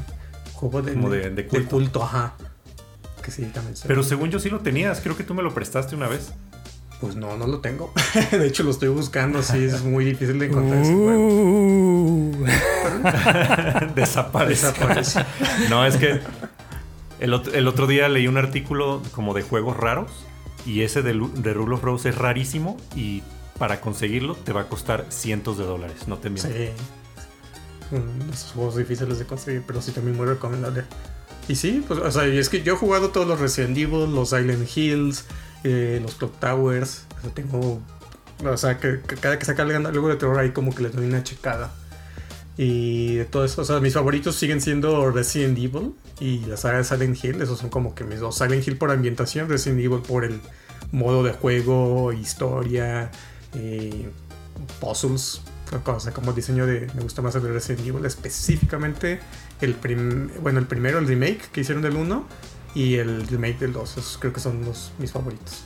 Speaker 2: juego de,
Speaker 3: Como de- de culto.
Speaker 2: ajá. Que sí, también se-
Speaker 3: Pero según yo sí lo tenías, creo que tú me lo prestaste una vez.
Speaker 2: Pues no, no lo tengo. de hecho, lo estoy buscando. Sí, es muy difícil de encontrar ese juego.
Speaker 4: Uh,
Speaker 3: Desaparece.
Speaker 2: Desaparece.
Speaker 3: No, es que el, ot- el otro día leí un artículo como de juegos raros y ese de, de Rule of Rose es rarísimo y para conseguirlo te va a costar cientos de dólares, no te miento.
Speaker 2: Sí. Mm, Esos juegos difíciles de conseguir, pero sí también muy recomendable. Y sí, pues, o sea, es que yo he jugado todos los Resident Evil, los Silent Hills, eh, los Clock Towers. O sea, tengo. O sea, que, que cada que saca algo de terror ahí como que les doy una checada. Y de todo eso, o sea, mis favoritos siguen siendo Resident Evil y la saga de Silent Hill. Esos son como que mis dos. Silent Hill por ambientación, Resident Evil por el modo de juego, historia, eh, puzzles. O como diseño de. Me gusta más el de Resident Evil. Específicamente el, prim- bueno, el primero, el remake que hicieron del 1 y el remake del 2. Esos creo que son los, mis favoritos.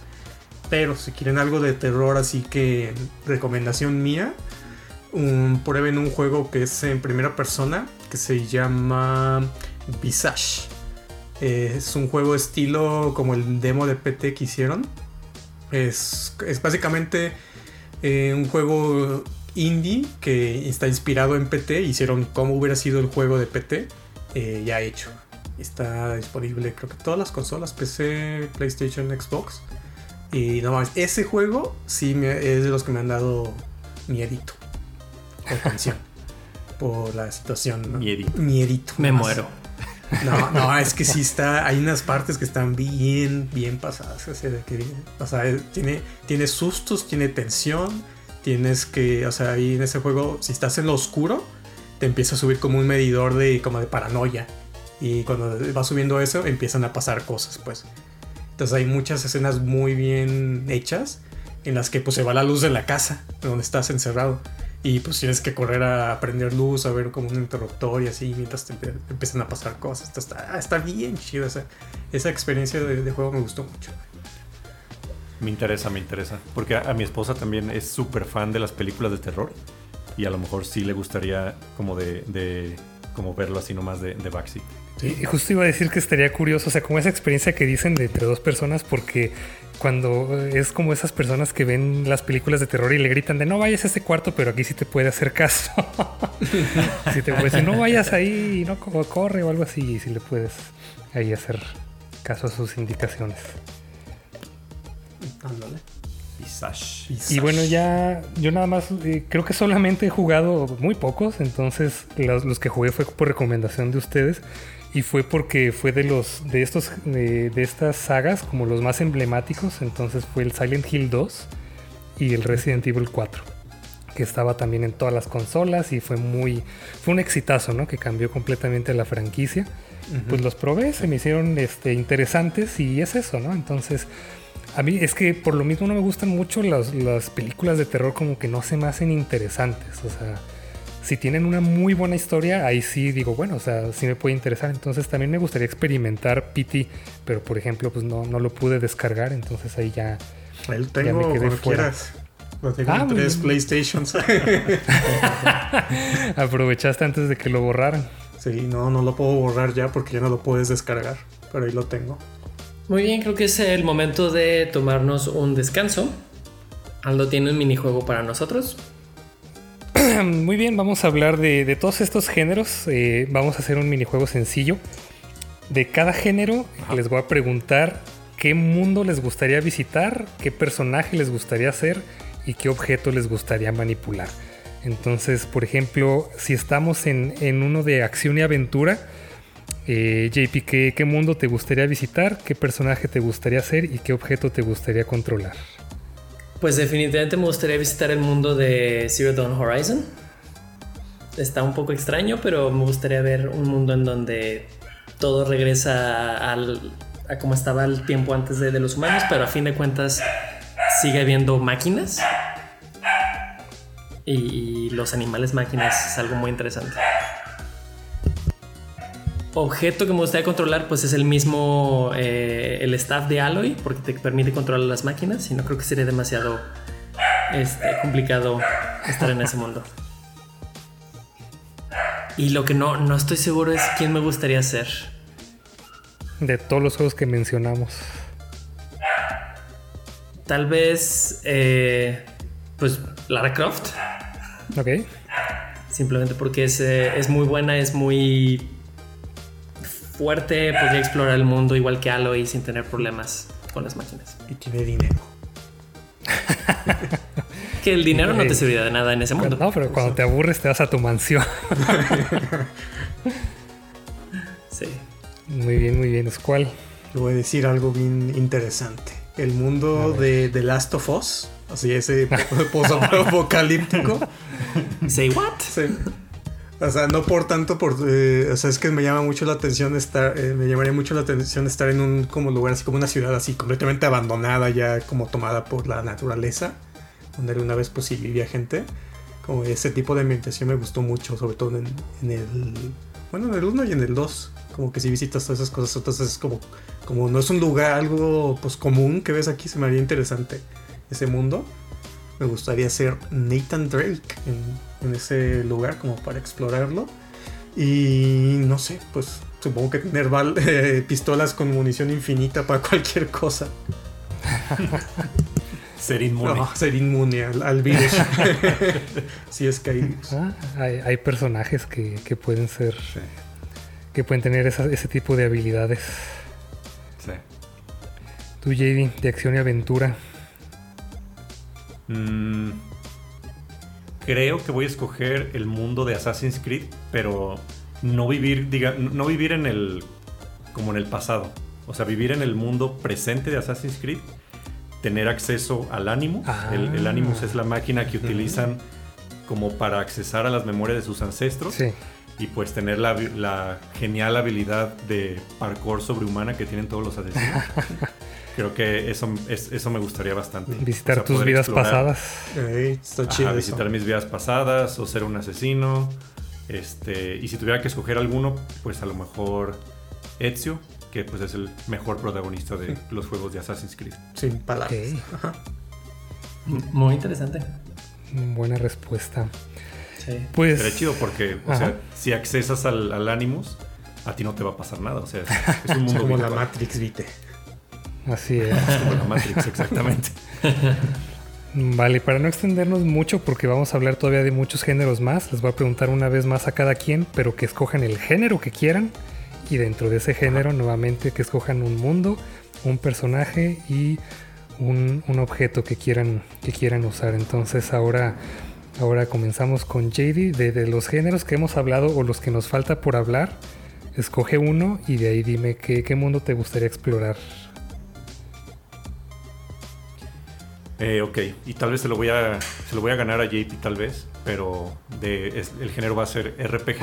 Speaker 2: Pero si quieren algo de terror, así que recomendación mía, prueben un juego que es en primera persona que se llama Visage. Eh, es un juego estilo como el demo de PT que hicieron. Es, es básicamente eh, un juego indie que está inspirado en PT. Hicieron cómo hubiera sido el juego de PT eh, ya hecho. Está disponible creo que todas las consolas, PC, PlayStation, Xbox. Y no mames, ese juego sí me- es de los que me han dado miedito. Por tensión. por la situación. ¿no?
Speaker 3: Miedito.
Speaker 2: Miedito.
Speaker 1: Me
Speaker 2: más.
Speaker 1: muero.
Speaker 2: No, no, es que sí está. Hay unas partes que están bien, bien pasadas. O sea, de que, o sea, tiene, tiene sustos, tiene tensión. Tienes que, o sea, ahí en ese juego, si estás en lo oscuro, te empieza a subir como un medidor de, como de paranoia. Y cuando va subiendo eso, empiezan a pasar cosas, pues. Entonces hay muchas escenas muy bien hechas en las que pues se va la luz de la casa donde estás encerrado y pues tienes que correr a prender luz, a ver como un interruptor y así mientras te empiezan a pasar cosas. Está, está bien chido esa, esa experiencia de, juego me gustó mucho.
Speaker 3: Me interesa, me interesa. Porque a, mi esposa también es súper fan de las películas de terror. Y a lo mejor sí le gustaría como de, de como verlo así nomás de, de backseat.
Speaker 4: Sí, justo iba a decir que estaría curioso, o sea, como esa experiencia que dicen de entre dos personas, porque cuando es como esas personas que ven las películas de terror y le gritan de no vayas a ese cuarto, pero aquí sí te puede hacer caso. si te puede decir no vayas ahí, no corre o algo así, y si le puedes ahí hacer caso a sus indicaciones.
Speaker 3: Ándale.
Speaker 4: Y bueno, ya yo nada más eh, creo que solamente he jugado muy pocos, entonces los, los, que jugué fue por recomendación de ustedes y fue porque fue de los de estos de, estas sagas como los más emblemáticos entonces fue el Silent Hill 2 y el Resident Evil 4 que estaba también en todas las consolas y fue muy fue un exitazo no que cambió completamente la franquicia. Pues los probé se me hicieron este interesantes y es eso no entonces a mí es que por lo mismo no me gustan mucho las, las películas de terror como que no se me hacen interesantes o sea si tienen una muy buena historia, ahí sí digo, bueno, o sea, sí me puede interesar. Entonces también me gustaría experimentar PT, pero por ejemplo, pues no, no lo pude descargar, entonces ahí ya,
Speaker 2: Ahí tengo, me quedé fuera. Lo tengo ah, tres PlayStations.
Speaker 4: Aprovechaste antes de que lo borraran.
Speaker 2: Sí, no, no lo puedo borrar ya porque ya no lo puedes descargar, pero ahí lo tengo.
Speaker 1: Muy bien, creo que es el momento de tomarnos un descanso. Aldo tiene un minijuego para nosotros.
Speaker 4: Muy bien, vamos a hablar de, todos estos géneros. Eh, vamos a hacer un minijuego sencillo. De cada género les voy a preguntar qué mundo les gustaría visitar, qué personaje les gustaría ser y qué objeto les gustaría manipular. Entonces, por ejemplo, si estamos en, uno de acción y aventura, eh, JP, ¿qué, ¿qué mundo te gustaría visitar? ¿Qué personaje te gustaría ser y qué objeto te gustaría controlar?
Speaker 1: Pues definitivamente me gustaría visitar el mundo de Zero Dawn Horizon. Está un poco extraño, pero me gustaría ver un mundo en donde todo regresa al, a como estaba el tiempo antes de, los humanos, pero a fin de cuentas sigue habiendo máquinas. y los animales máquinas es algo muy interesante objeto que me gustaría controlar pues es el mismo eh, el staff de Alloy porque te permite controlar las máquinas y no creo que sería demasiado este, complicado estar en ese mundo. Y lo que no, no estoy seguro es quién me gustaría ser.
Speaker 4: De todos los juegos que mencionamos.
Speaker 1: Tal vez eh, pues Lara Croft.
Speaker 4: Ok.
Speaker 1: Simplemente porque es, eh, es muy buena es muy fuerte, podría explorar el mundo igual que Aloy sin tener problemas con las máquinas.
Speaker 2: Y tiene dinero.
Speaker 1: que el dinero no te serviría de nada en ese mundo.
Speaker 4: No, pero cuando te aburres te vas a tu mansión.
Speaker 1: sí.
Speaker 4: Muy bien, muy bien. ¿Cuál?
Speaker 2: Le voy a decir algo bien interesante. El mundo de The Last of Us, así ese post-apocalíptico.
Speaker 1: Say what?
Speaker 2: O sea, no por tanto por... Eh, o sea, es que me llama mucho la atención estar... Eh, me llamaría mucho la atención estar en un como lugar así como una ciudad así completamente abandonada ya como tomada por la naturaleza. Donde una vez pues sí vivía gente. Como ese tipo de ambientación me gustó mucho, sobre todo en, el... Bueno, en el 1 y en el 2. Como que si visitas todas esas cosas, entonces es como... Como no es un lugar algo pues común que ves aquí, se me haría interesante ese mundo. Me gustaría ser Nathan Drake en en ese lugar como para explorarlo. Y no sé, pues supongo que tener eh, pistolas con munición infinita para cualquier cosa.
Speaker 3: ser inmune.
Speaker 2: ser inmune al, virus. si es que hay
Speaker 4: ah, hay, personajes que, pueden ser. que pueden tener ese tipo de habilidades.
Speaker 3: Sí.
Speaker 4: Tú, JD, de acción y aventura.
Speaker 3: Mmm creo que voy a escoger el mundo de Assassin's Creed, pero no vivir, diga, no vivir en el, como en el pasado. O sea, vivir en el mundo presente de Assassin's Creed, tener acceso al Animus. El, el,
Speaker 4: Ah.
Speaker 3: Animus es la máquina que utilizan como para accesar a las memorias de sus ancestros.
Speaker 4: Sí.
Speaker 3: Y pues tener la, la genial habilidad de parkour sobrehumana que tienen todos los asesinos. Creo que eso, es- eso me gustaría bastante.
Speaker 4: Visitar
Speaker 3: O sea,
Speaker 4: tus vidas
Speaker 3: explorar.
Speaker 4: pasadas.
Speaker 2: Ey, está
Speaker 3: Ajá,
Speaker 2: chido eso.
Speaker 3: visitar mis vidas pasadas o ser un asesino. Este, y si tuviera que escoger alguno, pues a lo mejor Ezio, que pues es el mejor protagonista de los juegos de Assassin's Creed.
Speaker 2: Sin palabras. Ajá.
Speaker 1: Muy interesante.
Speaker 4: Buena respuesta.
Speaker 1: Sí.
Speaker 4: Pues.
Speaker 3: Sería chido porque, o
Speaker 4: Ajá.
Speaker 3: sea, si accesas al, al Animus, a ti no te va a pasar nada. O sea, es, es un
Speaker 2: Es
Speaker 3: mundo
Speaker 2: como la. Matrix, vite.
Speaker 4: Así es.
Speaker 3: Como la Matrix, exactamente.
Speaker 4: Vale, para no extendernos mucho, porque vamos a hablar todavía de muchos géneros más, les voy a preguntar una vez más a cada quien, pero que escojan el género que quieran. Y dentro de ese género, nuevamente, que escojan un mundo, un personaje y un, un objeto que quieran, que quieran usar. Entonces, ahora, ahora comenzamos con JD. De, de los géneros que hemos hablado o los que nos falta por hablar, escoge uno y de ahí dime qué, qué mundo te gustaría explorar.
Speaker 3: Eh, ok, y tal vez se lo voy a se lo voy a ganar a JP tal vez, pero de, es- el género va a ser RPG.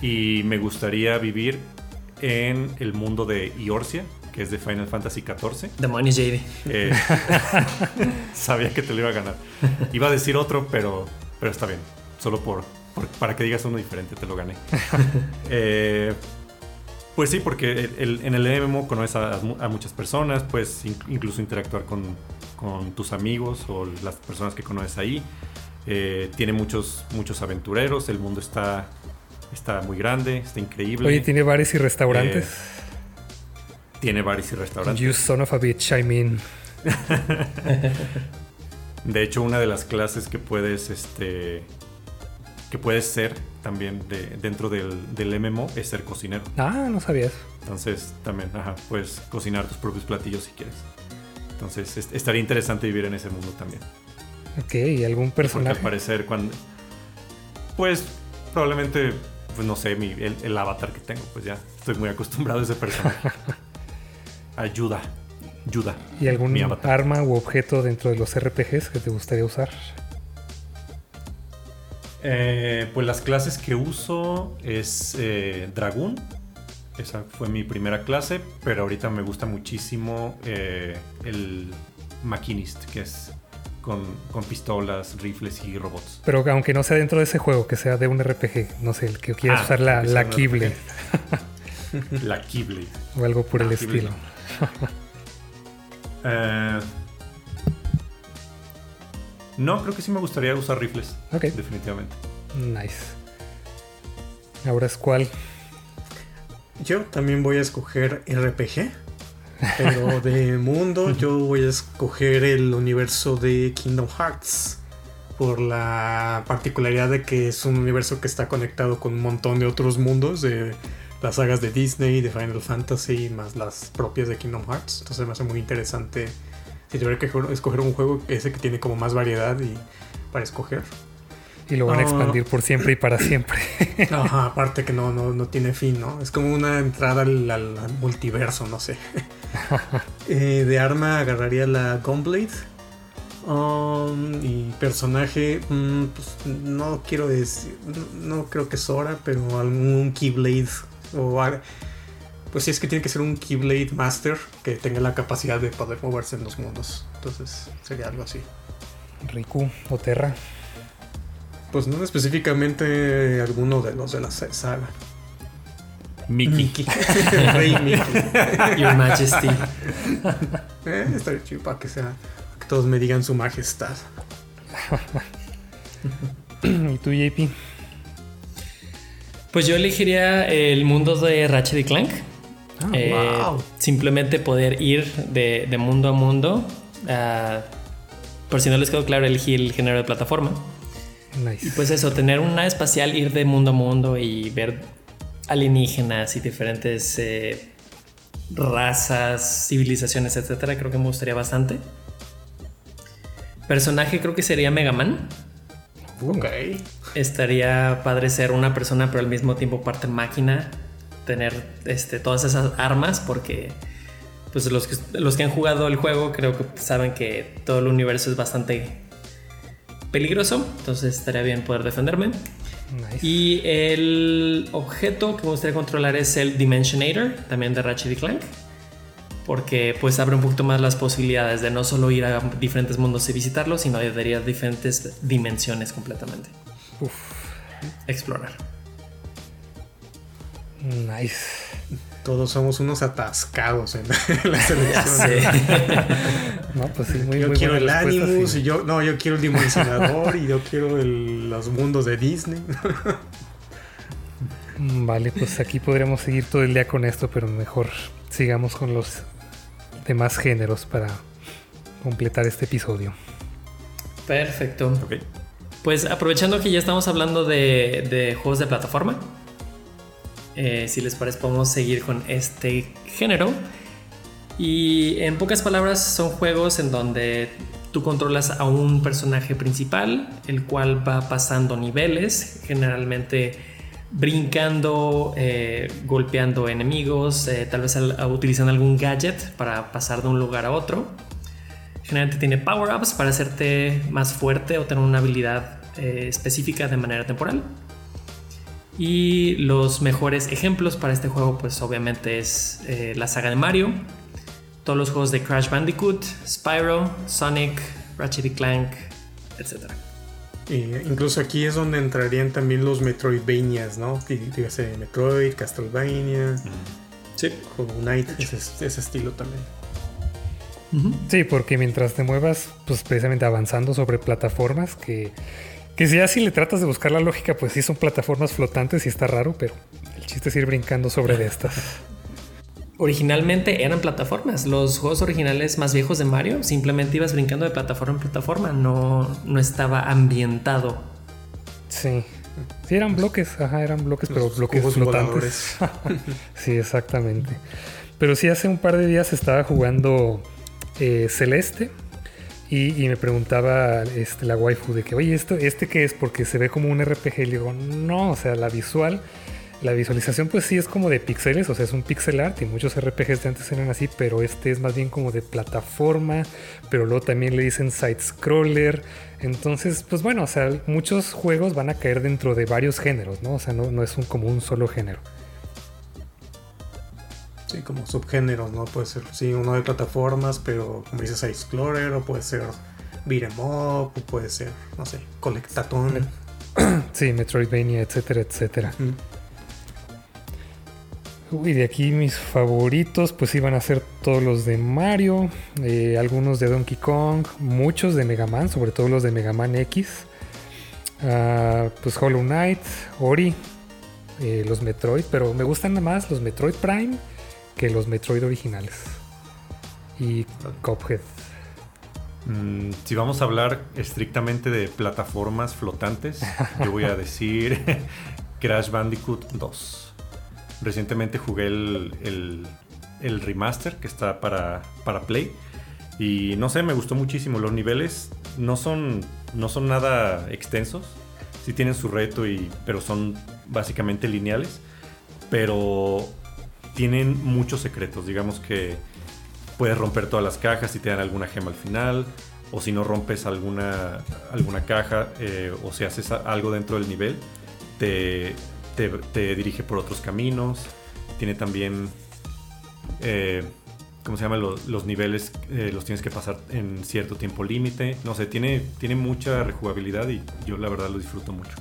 Speaker 3: y me gustaría vivir en el mundo de Eorzea, que es de Final Fantasy XIV.
Speaker 1: Demonios, JD.
Speaker 3: Eh, sabía que te lo iba a ganar. Iba a decir otro, pero, pero está bien. Solo por, por- para que digas uno diferente, te lo gané. Eh, pues sí, porque el- el- en el MMO conoces a, a muchas personas, puedes in- incluso interactuar con, con tus amigos o las personas que conoces ahí. Eh, tiene muchos, muchos aventureros, el mundo está, está muy grande, está increíble.
Speaker 4: Oye, tiene bares y restaurantes.
Speaker 3: Tiene bares y restaurantes.
Speaker 4: You son of a bitch, I mean.
Speaker 3: De hecho, una de las clases que puedes, este, que puedes ser también de- dentro del, del MMO es ser cocinero.
Speaker 4: Ah, no sabías.
Speaker 3: Entonces, también, ajá, puedes cocinar tus propios platillos si quieres. Entonces, es- estaría interesante vivir en ese mundo también.
Speaker 4: Ok, ¿y algún
Speaker 3: Porque al
Speaker 4: personaje?
Speaker 3: parecer, cuando. Pues, probablemente, pues no sé, mi- el, el avatar que tengo, pues ya estoy muy acostumbrado a ese personaje. Ayuda. Ayuda.
Speaker 4: ¿Y algún arma u objeto dentro de los RPGs que te gustaría usar?
Speaker 3: Eh, pues las clases que uso es eh, Dragoon. Esa fue mi primera clase, pero ahorita me gusta muchísimo eh, el Machinist, que es con, con pistolas, rifles y robots.
Speaker 4: Pero aunque no sea dentro de ese juego, que sea de un RPG, no sé, el que quieras
Speaker 3: Ah,
Speaker 4: usar la, la Keyblade
Speaker 3: La Keyblade.
Speaker 4: o algo por el
Speaker 3: Keyblade
Speaker 4: estilo.
Speaker 3: Eh, no, creo que sí me gustaría usar rifles,
Speaker 4: Ok,
Speaker 3: definitivamente.
Speaker 4: nice. Ahora es cuál.
Speaker 2: Yo también voy a escoger RPG. Pero de mundo yo voy a escoger el universo de Kingdom Hearts. Por la particularidad de que es un universo que está conectado con un montón de otros mundos. De las sagas de Disney, de Final Fantasy, más las propias de Kingdom Hearts. Entonces me hace muy interesante. Si tuviera que escoger un juego, ese que tiene como más variedad y para escoger.
Speaker 4: Y lo van a expandir por siempre y para siempre.
Speaker 2: Ajá, aparte que no, no, no tiene fin, ¿no? Es como una entrada al, al- al multiverso, no sé. Eh, de arma agarraría la Gunblade. Um, y personaje, mm, pues no quiero decir, no, no creo que Sora, pero algún Keyblade. O, pues sí, es que tiene que ser un Keyblade Master que tenga la capacidad de poder moverse en los mundos. Entonces sería algo así.
Speaker 4: Riku o Terra.
Speaker 2: Pues no específicamente alguno de los de la saga.
Speaker 3: Mickey.
Speaker 2: Rey Mickey.
Speaker 1: Your Majesty.
Speaker 2: Eh, estaría chido para que sea. Que todos me digan su majestad.
Speaker 4: ¿Y tú, JP?
Speaker 1: Pues yo elegiría el mundo de Ratchet y Clank.
Speaker 4: Ah,
Speaker 1: Eh,
Speaker 2: wow.
Speaker 1: Simplemente poder ir de, de mundo a mundo. Ah, por si no les quedó claro, elegí el género de plataforma.
Speaker 4: Nice.
Speaker 1: Y pues eso, tener una espacial, ir de mundo a mundo y ver alienígenas y diferentes eh, razas, civilizaciones, etcétera, creo que me gustaría bastante. Personaje creo que sería Mega Man.
Speaker 2: Ok.
Speaker 1: estaría padre ser una persona, pero al mismo tiempo parte máquina, tener este, todas esas armas, porque pues los que, los que han jugado el juego creo que saben que todo el universo es bastante peligroso, entonces estaría bien poder defenderme.
Speaker 4: Nice.
Speaker 1: Y el objeto que me gustaría controlar es el Dimensionator, también de Ratchet y Clank. Porque pues abre un poquito más las posibilidades de no solo ir a diferentes mundos y visitarlos, sino de ir a diferentes dimensiones completamente.
Speaker 4: Uf,
Speaker 1: Explorar.
Speaker 4: Nice.
Speaker 2: Todos somos unos atascados en la
Speaker 1: Ya
Speaker 2: selección.
Speaker 1: sé.
Speaker 4: No, pues sí, muy
Speaker 2: yo
Speaker 4: muy
Speaker 2: quiero el Animus,
Speaker 4: sí.
Speaker 2: y yo, no, yo quiero el dimensionador y yo quiero el- los mundos de Disney.
Speaker 4: Mm, Vale, pues aquí podríamos seguir todo el día con esto, pero mejor sigamos con los demás géneros para completar este episodio.
Speaker 1: Perfecto.
Speaker 3: Ok.
Speaker 1: Pues aprovechando que ya estamos hablando de, de juegos de plataforma, eh, si les parece podemos seguir con este género. Y en pocas palabras son juegos en donde tú controlas a un personaje principal, el cual va pasando niveles, generalmente brincando, eh, golpeando enemigos, eh, tal vez utilizando algún gadget para pasar de un lugar a otro. Generalmente tiene power-ups para hacerte más fuerte o tener una habilidad específica de manera temporal. Y los mejores ejemplos para este juego, pues obviamente es eh, la saga de Mario, todos los juegos de Crash Bandicoot, Spyro, Sonic, Ratchet y Clank, etc.
Speaker 2: Y incluso aquí es donde entrarían también los Metroidvanias, ¿no? Dí- Dígase Metroid, Castlevania,
Speaker 1: Sí.
Speaker 2: Hollow Knight, ese, ese estilo también.
Speaker 4: Sí, porque mientras te muevas, pues precisamente avanzando sobre plataformas, que, que si así le tratas de buscar la lógica, pues sí son plataformas flotantes y está raro, pero el chiste es ir brincando sobre de estas.
Speaker 1: Originalmente eran plataformas. Los juegos originales más viejos de Mario simplemente ibas brincando de plataforma en plataforma. No, no estaba ambientado.
Speaker 4: Sí. Sí, eran bloques, ajá, eran bloques, pero bloques flotantes. sí, exactamente. Pero sí, hace un par de días estaba jugando eh, Celeste y, me preguntaba este, la waifu de que, oye, ¿esto, ¿este qué es? Porque se ve como un RPG. Y le digo, no, o sea, la visual, la visualización pues sí es como de pixeles, o sea, es un pixel art y muchos RPGs de antes eran así, pero este es más bien como de plataforma, pero luego también le dicen side scroller. Entonces, pues bueno, o sea, muchos juegos van a caer dentro de varios géneros, ¿no? O sea, no, no es un, como un solo género.
Speaker 2: Sí, como subgéneros, ¿no? Puede ser, sí, uno de plataformas, pero como dices, Explorer, o puede ser Beat'em Up, o puede ser, no sé, Colectatón.
Speaker 4: Sí, Metroidvania, etcétera, etcétera.
Speaker 2: Mm.
Speaker 4: Uy, de aquí mis favoritos, pues iban a ser todos los de Mario, eh, algunos de Donkey Kong, muchos de Mega Man, sobre todo los de Mega Man X. Ah, pues Hollow Knight, Ori, eh, los Metroid, pero me gustan más los Metroid Prime que los Metroid originales. Y Cuphead.
Speaker 3: Mm, si vamos a hablar estrictamente de plataformas flotantes, yo voy a decir Crash Bandicoot 2. Recientemente jugué el, el- el remaster que está para, para Play. Y no sé, me gustó muchísimo. Los niveles no son, no son nada extensos. Sí tienen su reto, y, pero son básicamente lineales. Pero tienen muchos secretos. Digamos que puedes romper todas las cajas y te dan alguna gema al final. O si no rompes alguna, alguna caja eh, o si haces algo dentro del nivel, te, te- te dirige por otros caminos. Tiene también, eh, ¿cómo se llama? Los, los niveles eh, los tienes que pasar en cierto tiempo límite. No sé, tiene, tiene mucha rejugabilidad y yo la verdad lo disfruto mucho.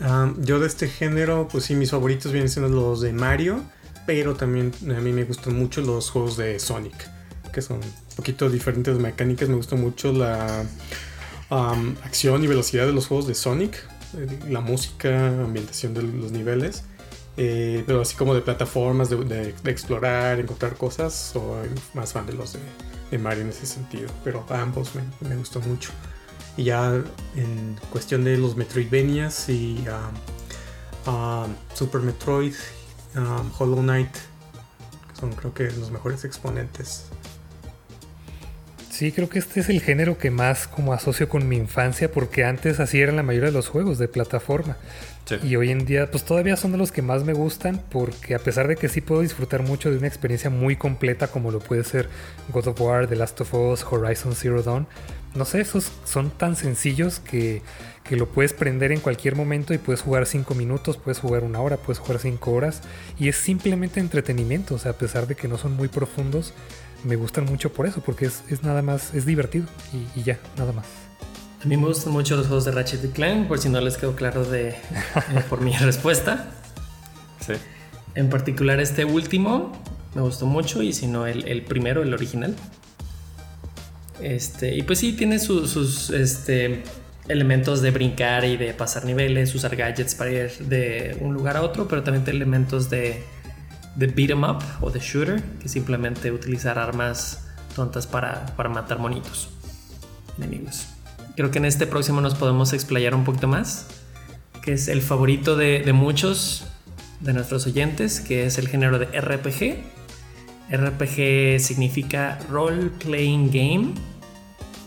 Speaker 2: Ah, yo de este género, pues sí, mis favoritos vienen siendo los de Mario, pero también a mí me gustan mucho los juegos de Sonic, que son un poquito diferentes mecánicas. Me gusta mucho la am, acción y velocidad de los juegos de Sonic, eh, la música, ambientación de los niveles. eh, pero así como de plataformas, de, de- de explorar, encontrar cosas, soy más fan de los de, de Mario en ese sentido. Pero ambos me, me gustan mucho. Y ya en cuestión de los Metroidvanias y um, um, Super Metroid, um, Hollow Knight, que son creo que los mejores exponentes.
Speaker 4: Sí, creo que este es el género que más como asocio con mi infancia, porque antes así eran la mayoría de los juegos de plataforma.
Speaker 3: Sí.
Speaker 4: Y hoy en día, pues todavía son de los que más me gustan, porque a pesar de que sí puedo disfrutar mucho de una experiencia muy completa, como lo puede ser God of War, The Last of Us, Horizon Zero Dawn, no sé, esos son tan sencillos que, que lo puedes prender en cualquier momento y puedes jugar 5 minutos, puedes jugar una hora, puedes jugar 5 horas, y es simplemente entretenimiento, o sea, a pesar de que no son muy profundos, me gustan mucho por eso, porque es, es nada más, es divertido y, y ya, nada más.
Speaker 1: A mí me gustan mucho los juegos de Ratchet y Clank, por si no les quedó claro de, eh, por mi respuesta.
Speaker 3: Sí.
Speaker 1: En particular este último me gustó mucho y si no el, el primero, el original. Este, y pues sí, tiene su- sus este, elementos de brincar y de pasar niveles, usar gadgets para ir de un lugar a otro, pero también tiene elementos de, de beat 'em up o de shooter, que simplemente utilizar armas tontas para, matar monitos, enemigos. Creo que en este próximo nos podemos explayar un poquito más, que es el favorito de muchos de nuestros oyentes, que es el género de RPG. RPG significa Role Playing Game.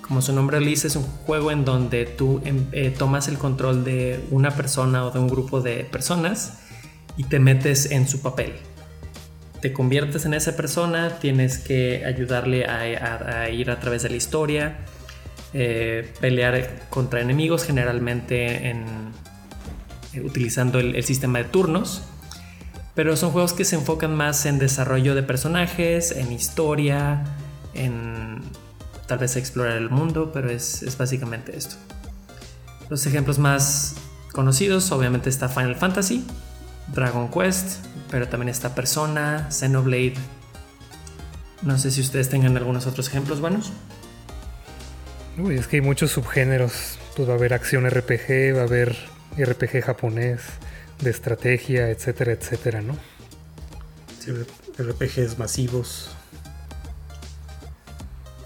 Speaker 1: Como su nombre lo dice, es un juego en donde tú em, eh, tomas el control de una persona o de un grupo de personas y te metes en su papel. Te conviertes en esa persona, tienes que ayudarle a, ir a través de la historia, eh, pelear contra enemigos, generalmente en, eh, utilizando el sistema de turnos. Pero son juegos que se enfocan más en desarrollo de personajes, en historia, en tal vez explorar el mundo, pero es, básicamente esto. Los ejemplos más conocidos, obviamente está Final Fantasy, Dragon Quest, pero también está Persona, Xenoblade. No sé si ustedes tengan algunos otros ejemplos buenos.
Speaker 4: Uy, es que hay muchos subgéneros. Pues va a haber acción RPG, va a haber RPG japonés, de estrategia, etcétera, etcétera, ¿no?
Speaker 2: RPGs masivos.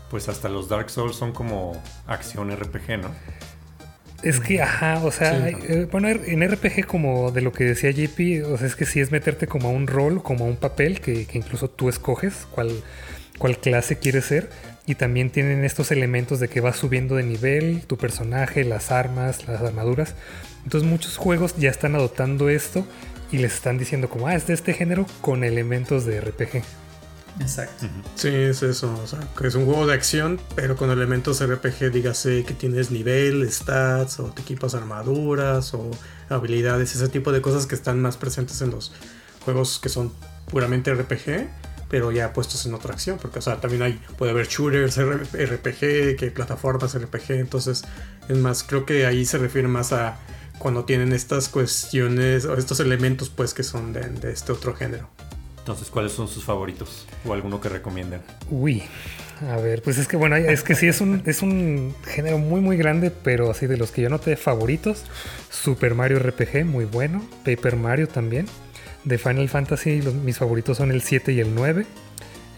Speaker 3: Pues hasta los Dark Souls son como acción RPG, ¿no?
Speaker 4: Es que, ajá, o sea,
Speaker 2: Sí.
Speaker 4: eh, bueno, en RPG como de lo que decía JP, o sea, es que sí es meterte como a un rol, como a un papel que, que incluso tú escoges cuál, cuál clase quieres ser. Y también tienen estos elementos de que vas subiendo de nivel, tu personaje, las armas, las armaduras. Entonces muchos juegos ya están adoptando esto y les están diciendo como, ah, es de este género con elementos de RPG.
Speaker 1: Exacto.
Speaker 2: Sí, es eso. O sea, que es un juego de acción, pero con elementos RPG, dígase que tienes nivel, stats, o te equipas armaduras, o habilidades, ese tipo de cosas que están más presentes en los juegos que son puramente RPG, pero ya puestos en otra acción. Porque, o sea, también hay, puede haber shooters RPG, que plataformas RPG, entonces, es más, creo que ahí se refiere más a cuando tienen estas cuestiones, o estos elementos, pues, que son de, de este otro género.
Speaker 3: Entonces, ¿cuáles son sus favoritos? O alguno que recomienden.
Speaker 4: Uy, a ver, pues es que bueno, es que sí es un, es un género muy muy grande, pero así de los que yo noté favoritos, Super Mario RPG, muy bueno, Paper Mario también, de Final Fantasy, los- mis favoritos son el 7 y el 9,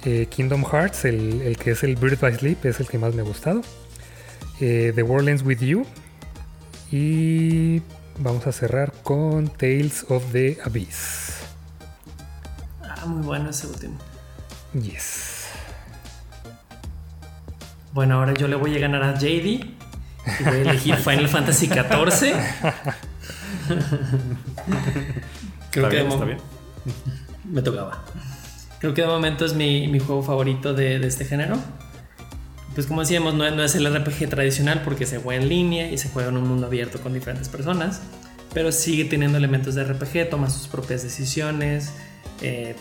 Speaker 4: Eh, Kingdom Hearts, el, el que es el Bird by Sleep, es el que más me ha gustado, Eh, The World Ends With You, y vamos a cerrar con Tales of the Abyss.
Speaker 1: Ah, muy bueno ese último.
Speaker 4: Yes.
Speaker 1: Bueno, ahora yo le voy a ganar a JD y voy a elegir Final Fantasy XIV. Creo
Speaker 3: ¿Está
Speaker 1: que de
Speaker 3: bien? ¿Está
Speaker 1: mo-
Speaker 3: bien?
Speaker 1: Me tocaba. Creo que de momento es mi, mi juego favorito de, de este género. Pues como decíamos, no, no es el RPG tradicional porque se juega en línea y se juega en un mundo abierto con diferentes personas. Pero sigue teniendo elementos de RPG, toma sus propias decisiones, eh,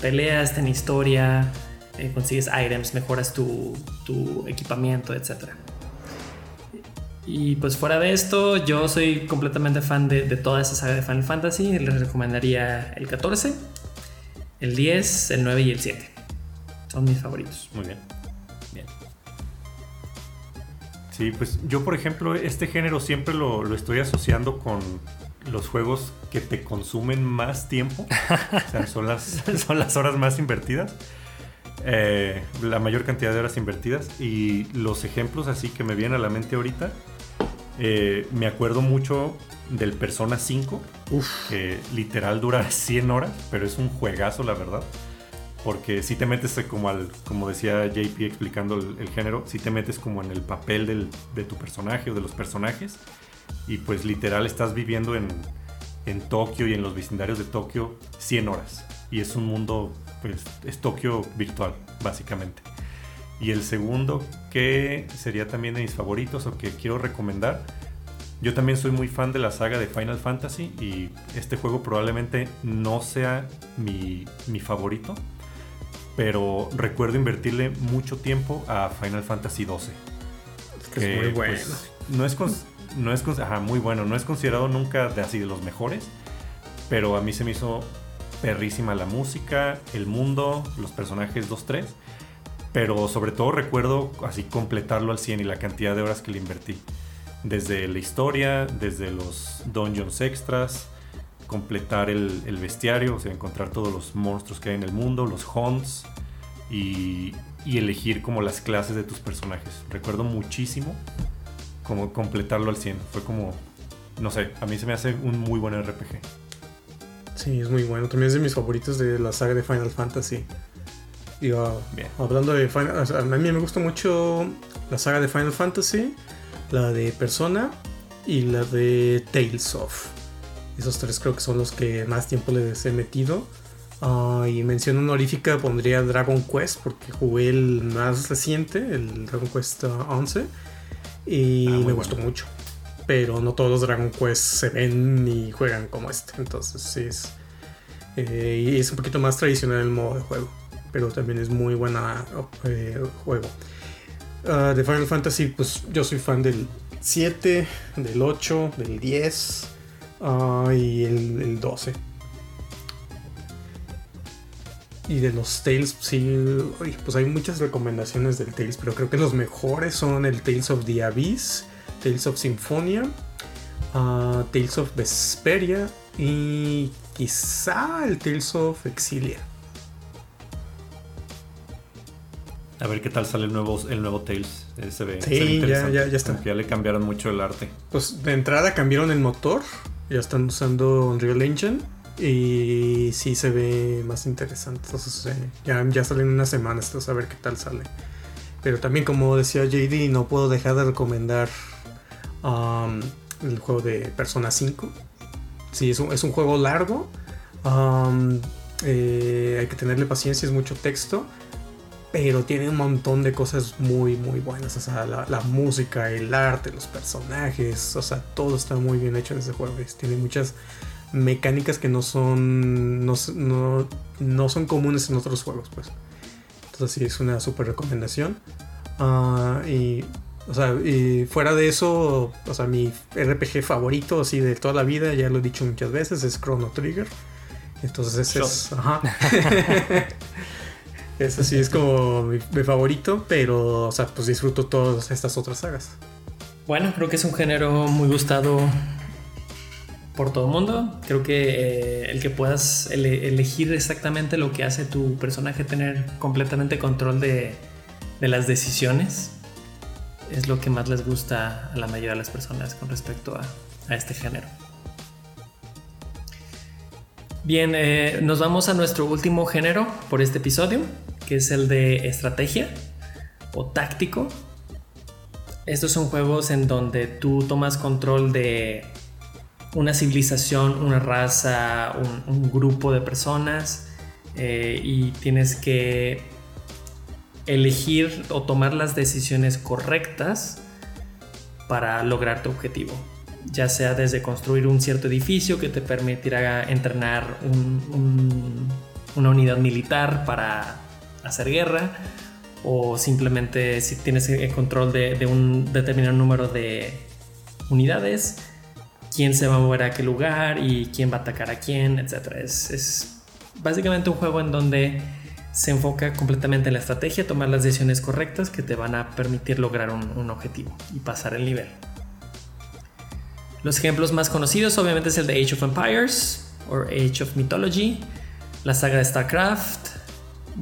Speaker 1: peleas, ten historia, eh, consigues items, mejoras tu, tu equipamiento, etc. Y pues fuera de esto, yo soy completamente fan de, toda esa saga de Final Fantasy. Les recomendaría el 14, el 10, el 9 y el 7. Son mis favoritos.
Speaker 3: Muy bien. Bien. Sí, pues yo, por ejemplo, este género siempre lo, lo estoy asociando con los juegos que te consumen más tiempo. o sea, son las, son las horas más invertidas. Eh, la mayor cantidad de horas invertidas. Y los ejemplos así que me vienen a la mente ahorita. Eh, me acuerdo mucho del Persona 5,
Speaker 2: Uf,
Speaker 3: que literal dura 100 horas, pero es un juegazo, la verdad. porque si te metes como al, como decía JP explicando el, género, si te metes como en el papel de tu personaje o de los personajes y pues literal estás viviendo en, en Tokio y en los vecindarios de Tokio 100 horas y es un mundo, pues es Tokio virtual básicamente. Y el segundo que sería también de mis favoritos o que quiero recomendar, yo también soy muy fan de la saga de Final Fantasy y este juego probablemente no sea mi, mi favorito, pero recuerdo invertirle mucho tiempo a Final Fantasy XII.
Speaker 2: Es que es muy bueno.
Speaker 3: Pues, no es, no es muy bueno, no es considerado nunca de así de los mejores, pero a mí se me hizo perrísima la música, el mundo, los personajes 2-3, pero sobre todo recuerdo así completarlo al 100 y la cantidad de horas que le invertí. Desde la historia, desde los dungeons extras, completar el, el, bestiario, o sea, encontrar todos los monstruos que hay en el mundo, los haunts y, y, elegir como las clases de tus personajes. Recuerdo muchísimo como completarlo al 100. Fue como, no sé, a mí se me hace un muy buen RPG.
Speaker 2: Sí, es muy bueno. También es de mis favoritos de la saga de Final Fantasy. Hablando de Final a mí me gusta mucho la saga de Final Fantasy, la de Persona y la de Tales of. Esos tres creo que son los que más tiempo les he metido. Uh, y mención honorífica pondría Dragon Quest porque jugué el más reciente, el Dragon Quest 11, uh, y ah, me gustó mucho. Pero no todos los Dragon Quest se ven ni juegan como este. Entonces sí es. Eh, y es un poquito más tradicional el modo de juego. Pero también es muy buena eh, juego. Uh, Final Fantasy, pues yo soy fan del 7, del 8, del 10 y el, 12. Y de los Tales, sí, pues hay muchas recomendaciones del Tales, pero creo que los mejores son el Tales of the Abyss, Tales of Symphonia, uh, Tales of Vesperia y quizá el Tales of Exilia.
Speaker 3: A ver qué tal sale el nuevo, el nuevo Tales. Eh, se ve,
Speaker 2: sí, ya, ya, ya, está.
Speaker 3: ya le cambiaron mucho el arte.
Speaker 2: Pues de entrada cambiaron el motor ya están usando Unreal Engine y sí se ve más interesante. Entonces eh, ya, ya salen unas semanas, entonces a ver qué tal sale. Pero también como decía JD, no puedo dejar de recomendar um, el juego de Persona 5. Sí, es un, es un juego largo. Um, eh, hay que tenerle paciencia, es mucho texto pero tiene un montón de cosas muy, muy buenas. O sea, la, música, el arte, los personajes, o sea, todo está muy bien hecho en ese juego. Tiene muchas mecánicas que no son, no, no, son comunes en otros juegos, pues. Entonces sí, es una súper recomendación. Ah, y, o sea, y fuera de eso, o sea, mi RPG favorito, así de toda la vida, ya lo he dicho muchas veces, es Chrono Trigger. Entonces ese es... Ajá. Ese sí es como mi, favorito, pero, o sea, pues disfruto todas estas otras sagas.
Speaker 1: Bueno, creo que es un género muy gustado por todo el mundo. Creo que eh, el que puedas elegir exactamente lo que hace tu personaje, tener completamente control de, las decisiones, es lo que más les gusta a la mayoría de las personas con respecto a, este género. Bien, eh, nos vamos a nuestro último género por este episodio, que es el de estrategia o táctico. Estos son juegos en donde tú tomas control de una civilización, una raza, un, grupo de personas eh, y tienes que elegir o tomar las decisiones correctas para lograr tu objetivo. Ya sea desde construir un cierto edificio que te permitirá entrenar una unidad militar para hacer guerra o simplemente si tienes el control de, un determinado número de unidades, quién se va a mover a qué lugar y quién va a atacar a quién, etc. Es, básicamente un juego en donde se enfoca completamente en la estrategia, tomar las decisiones correctas que te van a permitir lograr un, un objetivo y pasar el nivel. Los ejemplos más conocidos obviamente es el de Age of Empires o Age of Mythology, la saga de StarCraft,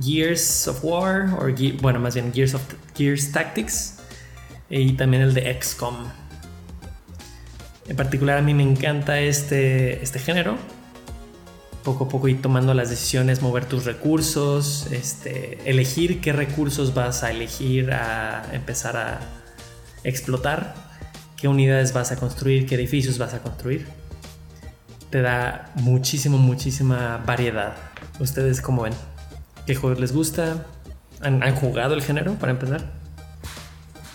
Speaker 1: Gears of War, o bueno, más bien Gears of Gears Tactics, y también el de XCOM. En particular a mí me encanta este, este género, poco a poco ir tomando las decisiones, mover tus recursos, este, elegir qué recursos vas a elegir a empezar a explotar, qué unidades vas a construir, qué edificios vas a construir. Te da muchísimo, muchísima variedad. ¿Ustedes cómo ven? ¿Qué juegos les gusta? ¿Han, jugado el género para empezar?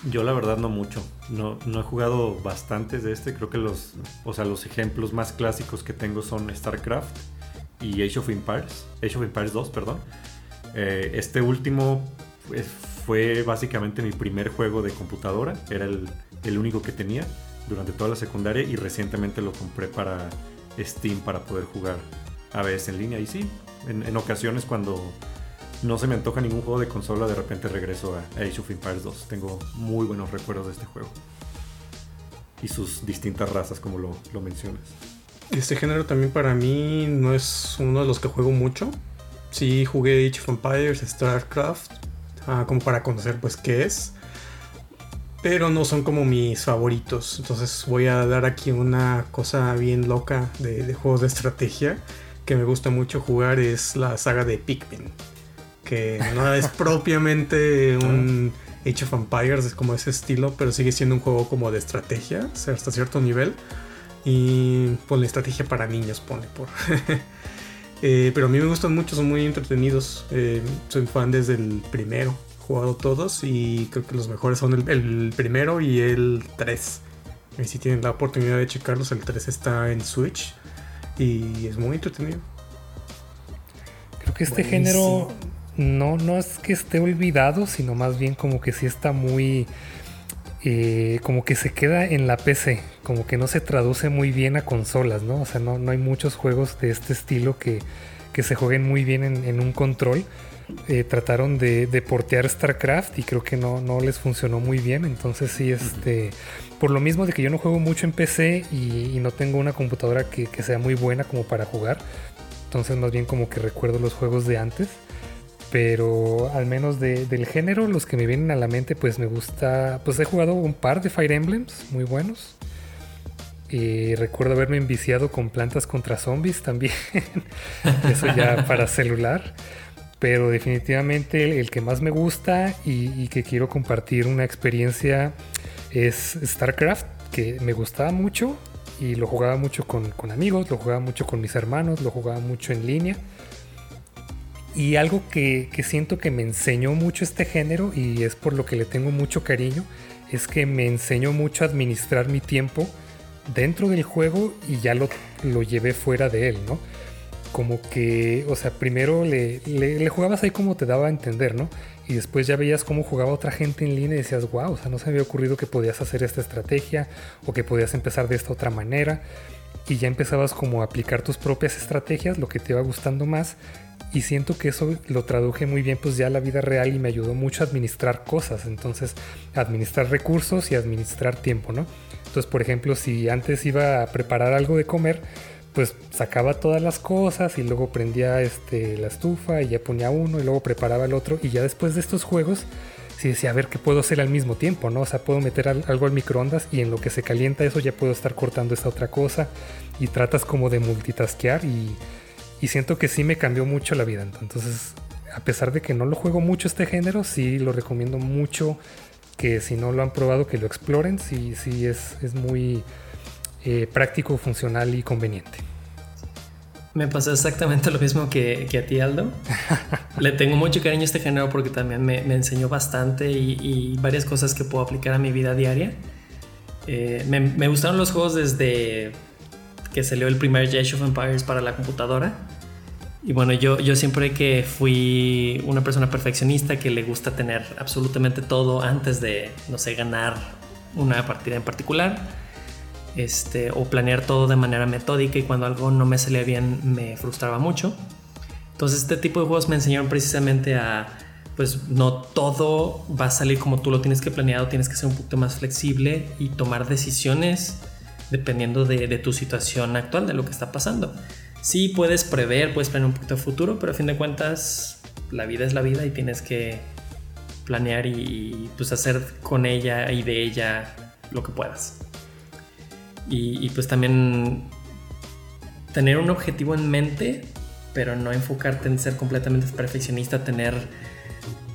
Speaker 3: Yo la verdad no mucho. No, no he jugado bastantes de este. Creo que los, o sea, los ejemplos más clásicos que tengo son StarCraft y Age of Empires. Age of Empires 2, perdón. Eh, este último fue, fue básicamente mi primer juego de computadora. Era el, el único que tenía durante toda la secundaria y recientemente lo compré para Steam para poder jugar a veces en línea. Y sí, en, ocasiones cuando no se me antoja ningún juego de consola, de repente regreso a Age of Empires 2. Tengo muy buenos recuerdos de este juego. Y sus distintas razas, como lo, lo mencionas.
Speaker 2: Este género también para mí no es uno de los que juego mucho. Sí jugué Age of Empires, StarCraft, ah, como para conocer pues qué es. Pero no son como mis favoritos. Entonces voy a dar aquí una cosa bien loca de, de juegos de estrategia que me gusta mucho jugar. Es la saga de Pikmin. Que no es propiamente un Age of Empires, es como ese estilo, pero sigue siendo un juego como de estrategia hasta cierto nivel. Y pues la estrategia para niños pone por. Eh, pero a mí me gustan mucho, son muy entretenidos. Eh, soy fan desde el primero. Jugado todos y creo que los mejores son el, el primero y el 3. Y si tienen la oportunidad de checarlos, el 3 está en Switch y es muy entretenido.
Speaker 4: Creo que este
Speaker 2: Buenísimo.
Speaker 4: género no, no es que esté olvidado, sino más bien como que sí está muy... eh, como que se queda en la PC, como que no se traduce muy bien a consolas, ¿no? O sea, no, no hay muchos juegos de este estilo que, que se jueguen muy bien en, en un control. Eh, trataron de, de portear StarCraft y creo que no, no les funcionó muy bien. Entonces sí, este, por lo mismo de que yo no juego mucho en PC y, y no tengo una computadora que, que sea muy buena como para jugar. Entonces más bien como que recuerdo los juegos de antes. Pero al menos de- del género, los que me vienen a la mente, pues me gusta. Pues he jugado un par de Fire Emblems muy buenos. Y recuerdo haberme enviciado con plantas contra zombies también. Eso ya para celular. Pero definitivamente el, que más me gusta y, que quiero compartir una experiencia es StarCraft, que me gustaba mucho y lo jugaba mucho con, amigos, lo jugaba mucho con mis hermanos, lo jugaba mucho en línea. Y algo que, que siento que me enseñó mucho este género y es por lo que le tengo mucho cariño, es que me enseñó mucho a administrar mi tiempo dentro del juego y ya lo, lo llevé fuera de él, ¿no? Como que, o sea, primero le, jugabas ahí como te daba a entender, ¿no? Y después ya veías cómo jugaba otra gente en línea y decías, wow, o sea, no se me había ocurrido que podías hacer esta estrategia o que podías empezar de esta otra manera. Y ya empezabas como a aplicar tus propias estrategias, lo que te iba gustando más. Y siento que eso lo traduje muy bien pues ya la vida real y me ayudó mucho a administrar cosas. Entonces, administrar recursos y administrar tiempo, ¿no? Entonces, por ejemplo, si antes iba a preparar algo de comer, pues sacaba todas las cosas y luego prendía este, la estufa y ya ponía uno y luego preparaba el otro. Y ya después de estos juegos, sí decía, a ver qué puedo hacer al mismo tiempo, ¿no? O sea, puedo meter al- algo al microondas y en lo que se calienta eso ya puedo estar cortando esta otra cosa. Y tratas como de multitaskear y, y siento que sí me cambió mucho la vida. Entonces, a pesar de que no lo juego mucho este género, sí lo recomiendo mucho que si no lo han probado que lo exploren. Sí, sí es, es muy eh, práctico, funcional y conveniente.
Speaker 1: Me pasó exactamente lo mismo que, que a ti, Aldo. Le tengo mucho cariño a este género porque también me, me enseñó bastante y, y varias cosas que puedo aplicar a mi vida diaria. Eh, me, me gustaron los juegos desde que salió el primer Age of Empires para la computadora. Y bueno, yo, yo siempre que fui una persona perfeccionista que le gusta tener absolutamente todo antes de, no sé, ganar una partida en particular este, o planear todo de manera metódica y cuando algo no me salía bien me frustraba mucho. Entonces este tipo de juegos me enseñaron precisamente a, pues no todo va a salir como tú lo tienes que planear, tienes que ser un poquito más flexible y tomar decisiones dependiendo de, de tu situación actual, de lo que está pasando. Sí puedes prever, puedes planear un poquito el futuro, pero a fin de cuentas la vida es la vida y tienes que planear y, y, pues hacer con ella y de ella lo que puedas. Y, y, pues también tener un objetivo en mente pero no enfocarte en ser completamente perfeccionista, tener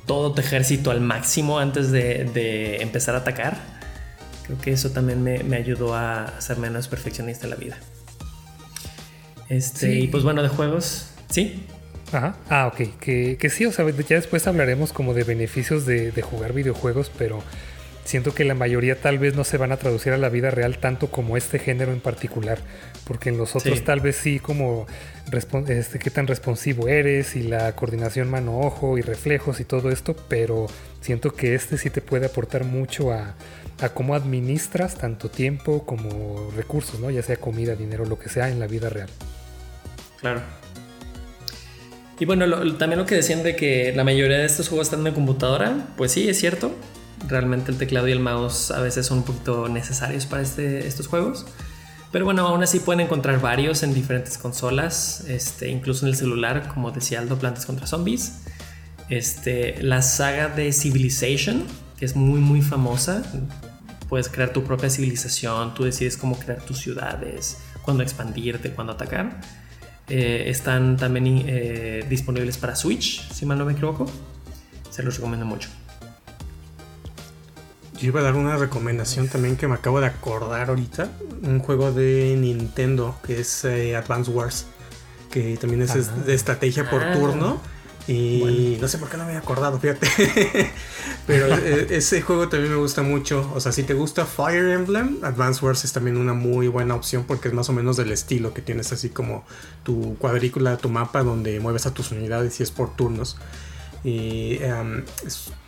Speaker 1: todo tu ejército al máximo antes de, empezar a atacar. Creo que eso también me, ayudó a ser menos perfeccionista en la vida. Este, y pues bueno, de juegos, ¿sí?
Speaker 4: Ajá. Ah, ok. Que, que sí, o sea, ya después hablaremos como de beneficios de, de jugar videojuegos, pero siento que la mayoría tal vez no se van a traducir a la vida real tanto como este género en particular, porque en los otros tal vez sí como este, qué tan responsivo eres y la coordinación mano-ojo y reflejos y todo esto, pero siento que este sí te puede aportar mucho a, cómo administras tanto tiempo como recursos, ¿no? ya sea comida, dinero, lo que sea en la vida real.
Speaker 1: Claro. Y bueno, también lo que decían de que la mayoría de estos juegos están en computadora, pues sí, es cierto realmente el teclado y el mouse a veces son un poquito necesarios para este, estos juegos. Pero bueno, aún así pueden encontrar varios en diferentes consolas, este, incluso en el celular, como decía Aldo, Plantas contra Zombies. Este, la saga de Civilization, que es muy muy famosa. Puedes crear tu propia civilización, tú decides cómo crear tus ciudades, cuándo expandirte, cuándo atacar. Eh, están también eh, disponibles para Switch, si mal no me equivoco. Se los recomiendo mucho.
Speaker 2: Yo iba a dar una recomendación también que me acabo de acordar ahorita. Un juego de Nintendo que es eh, Advance Wars. Que también es de estrategia por ah. turno. Y no sé por qué no me había acordado, fíjate. Pero eh, ese juego también me gusta mucho. O sea, si te gusta Fire Emblem, Advance Wars es también una muy buena opción porque es más o menos del estilo que tienes así como tu cuadrícula, tu mapa donde mueves a tus unidades y es por turnos. Y em,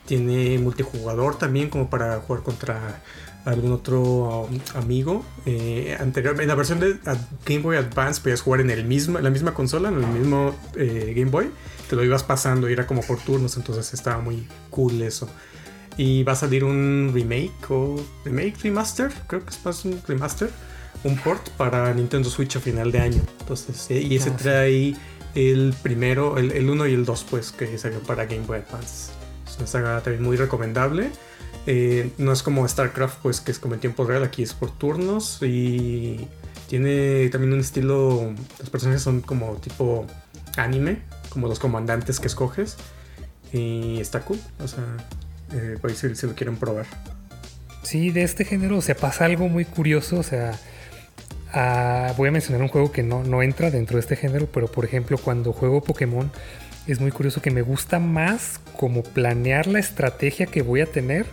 Speaker 2: tiene multijugador también como para jugar contra algún otro um, amigo. Eh, anteriormente, en la versión de Game Boy Advance podías jugar en el mismo, la misma consola, en el mismo eh, Game Boy. Te lo ibas pasando y era como por turnos, entonces estaba muy cool eso. Y va a salir un remake o remake, remaster, creo que es más un remaster, un port para Nintendo Switch a final de año. Entonces, eh, y ese ah, trae el primero, el 1 y el 2, pues, que salió para Game Boy Advance. Es también muy recomendable. Eh, no es como StarCraft, pues que es como en tiempo real, aquí es por turnos y tiene también un estilo, los personajes son como tipo anime, como los comandantes que escoges y está cool, o sea, eh, ahí si, lo quieren probar.
Speaker 4: Sí, de este género, o sea, pasa algo muy curioso, o sea, ah, voy a mencionar un juego que no, no entra dentro de este género, pero por ejemplo cuando juego Pokémon, es muy curioso que me gusta más como planear la estrategia que voy a tener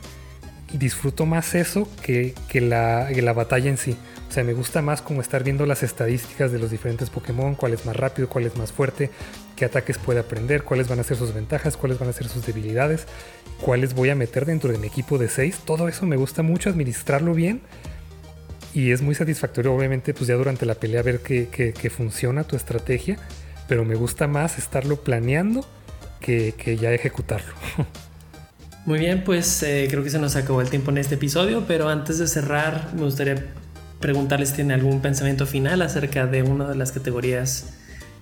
Speaker 4: y disfruto más eso que, la, la, batalla en sí. O sea, me gusta más como estar viendo las estadísticas de los diferentes Pokémon, cuál es más rápido, cuál es más fuerte, qué ataques puede aprender, cuáles van a ser sus ventajas, cuáles van a ser sus debilidades, cuáles voy a meter dentro de mi equipo de 6. Todo eso me gusta mucho administrarlo bien y es muy satisfactorio obviamente pues ya durante la pelea ver que, que funciona tu estrategia pero me gusta más estarlo planeando que, ya ejecutarlo.
Speaker 1: Muy bien, pues eh, creo que se nos acabó el tiempo en este episodio, pero antes de cerrar me gustaría preguntarles si tienen algún pensamiento final acerca de una de las categorías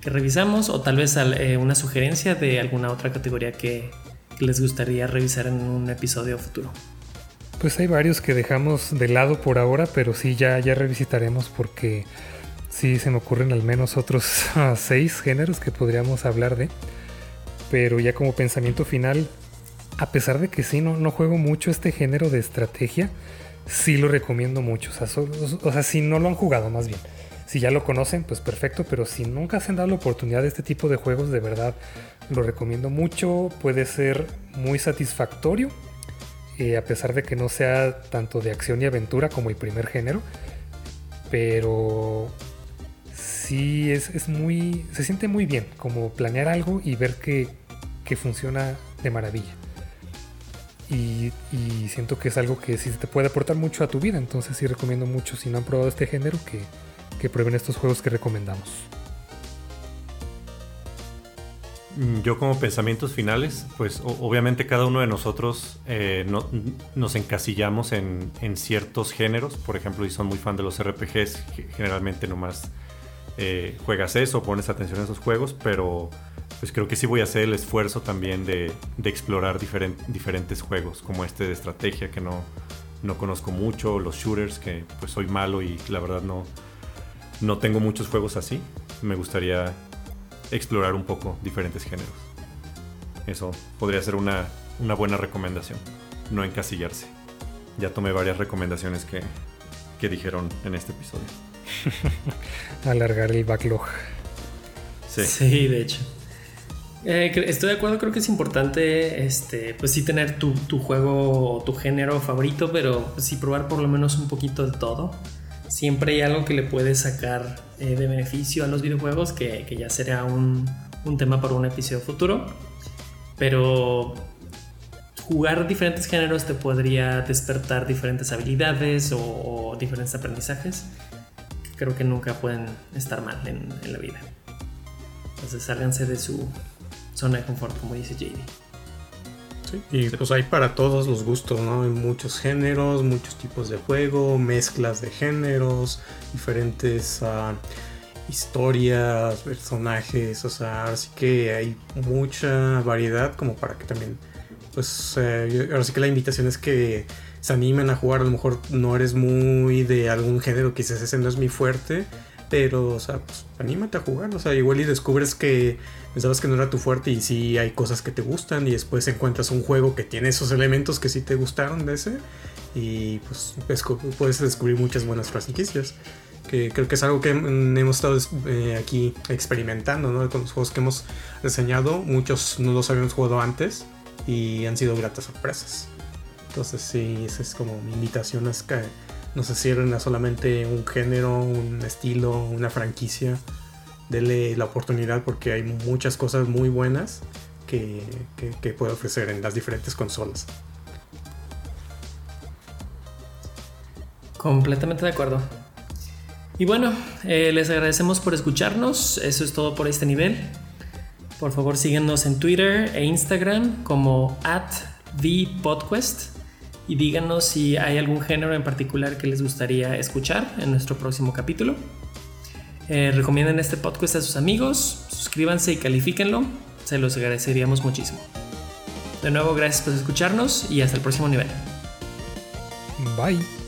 Speaker 1: que revisamos o tal vez eh, una sugerencia de alguna otra categoría que, que les gustaría revisar en un episodio futuro.
Speaker 4: Pues hay varios que dejamos de lado por ahora, pero sí ya, ya revisitaremos porque Sí, se me ocurren al menos otros seis géneros que podríamos hablar de. Pero ya como pensamiento final, a pesar de que sí, no, no juego mucho este género de estrategia, sí lo recomiendo mucho. O sea, si no lo han jugado más bien. Si ya lo conocen, pues perfecto, pero si nunca se han dado la oportunidad de este tipo de juegos, de verdad lo recomiendo mucho. Puede ser muy satisfactorio, eh, a pesar de que no sea tanto de acción y aventura como el primer género. Pero sí es, muy. se siente muy bien como planear algo y ver que, funciona de maravilla. Y, siento que es algo que sí te puede aportar mucho a tu vida. Entonces sí recomiendo mucho, si no han probado este género, que, que prueben estos juegos que recomendamos.
Speaker 3: Mm, yo como pensamientos finales, pues obviamente cada uno de nosotros eh, nos encasillamos en, en, ciertos géneros. Por ejemplo, si son muy fan de los RPGs, generalmente nomás eh, juegas eso, pones atención a esos juegos, pero pues creo que sí voy a hacer el esfuerzo también de, explorar diferentes juegos, como este de estrategia que no, no conozco mucho, los shooters que pues soy malo y la verdad no, no tengo muchos juegos así. Me gustaría explorar un poco diferentes géneros. Eso podría ser una, una buena recomendación, no encasillarse. Ya tomé varias recomendaciones que, que dijeron en este episodio.
Speaker 4: Alargar el backlog.
Speaker 1: Sí. sí, de hecho. Eh, estoy de acuerdo, creo que es importante, este, pues sí tener tu, tu juego o tu género favorito, pero pues sí probar por lo menos un poquito de todo. Siempre hay algo que le puedes sacar eh, de beneficio a los videojuegos, que, que ya será un, un, tema para un episodio futuro. Pero jugar diferentes géneros te podría despertar diferentes habilidades o, o diferentes aprendizajes. Creo que nunca pueden estar mal en, en la vida. Entonces sálganse de su zona de confort, como dice JD.
Speaker 2: Sí, y pues hay para todos los gustos, ¿no? Hay muchos géneros, muchos tipos de juego, mezclas de géneros, diferentes uh, historias, personajes, o sea, así que hay mucha variedad como para que también, pues, eh, ahora sí que la invitación es que se animen a jugar, a lo mejor no eres muy de algún género, quizás ese no es mi fuerte, pero, o sea, pues anímate a jugar, o sea, igual y descubres que pensabas que no era tu fuerte y sí hay cosas que te gustan y después encuentras un juego que tiene esos elementos que sí te gustaron de ese y pues puedes descubrir muchas buenas franquicias. Que creo que es algo que hemos estado eh, aquí experimentando, ¿no? Con los juegos que hemos reseñado, muchos no los habíamos jugado antes y han sido gratas sorpresas. Entonces sí, esa es como mi invitación es que no se cierren a solamente un género, un estilo, una franquicia. Dele la oportunidad porque hay muchas cosas muy buenas que, puede ofrecer en las diferentes consolas.
Speaker 1: Completamente de acuerdo. Y bueno, eh, les agradecemos por escucharnos. Eso es todo por este nivel. Por favor, síguenos en Twitter e Instagram como at ThePodquest y díganos si hay algún género en particular que les gustaría escuchar en nuestro próximo capítulo. Eh, recomienden este podcast a sus amigos, suscríbanse y califíquenlo, se los agradeceríamos muchísimo. De nuevo, gracias por escucharnos y hasta el próximo nivel.
Speaker 4: Bye.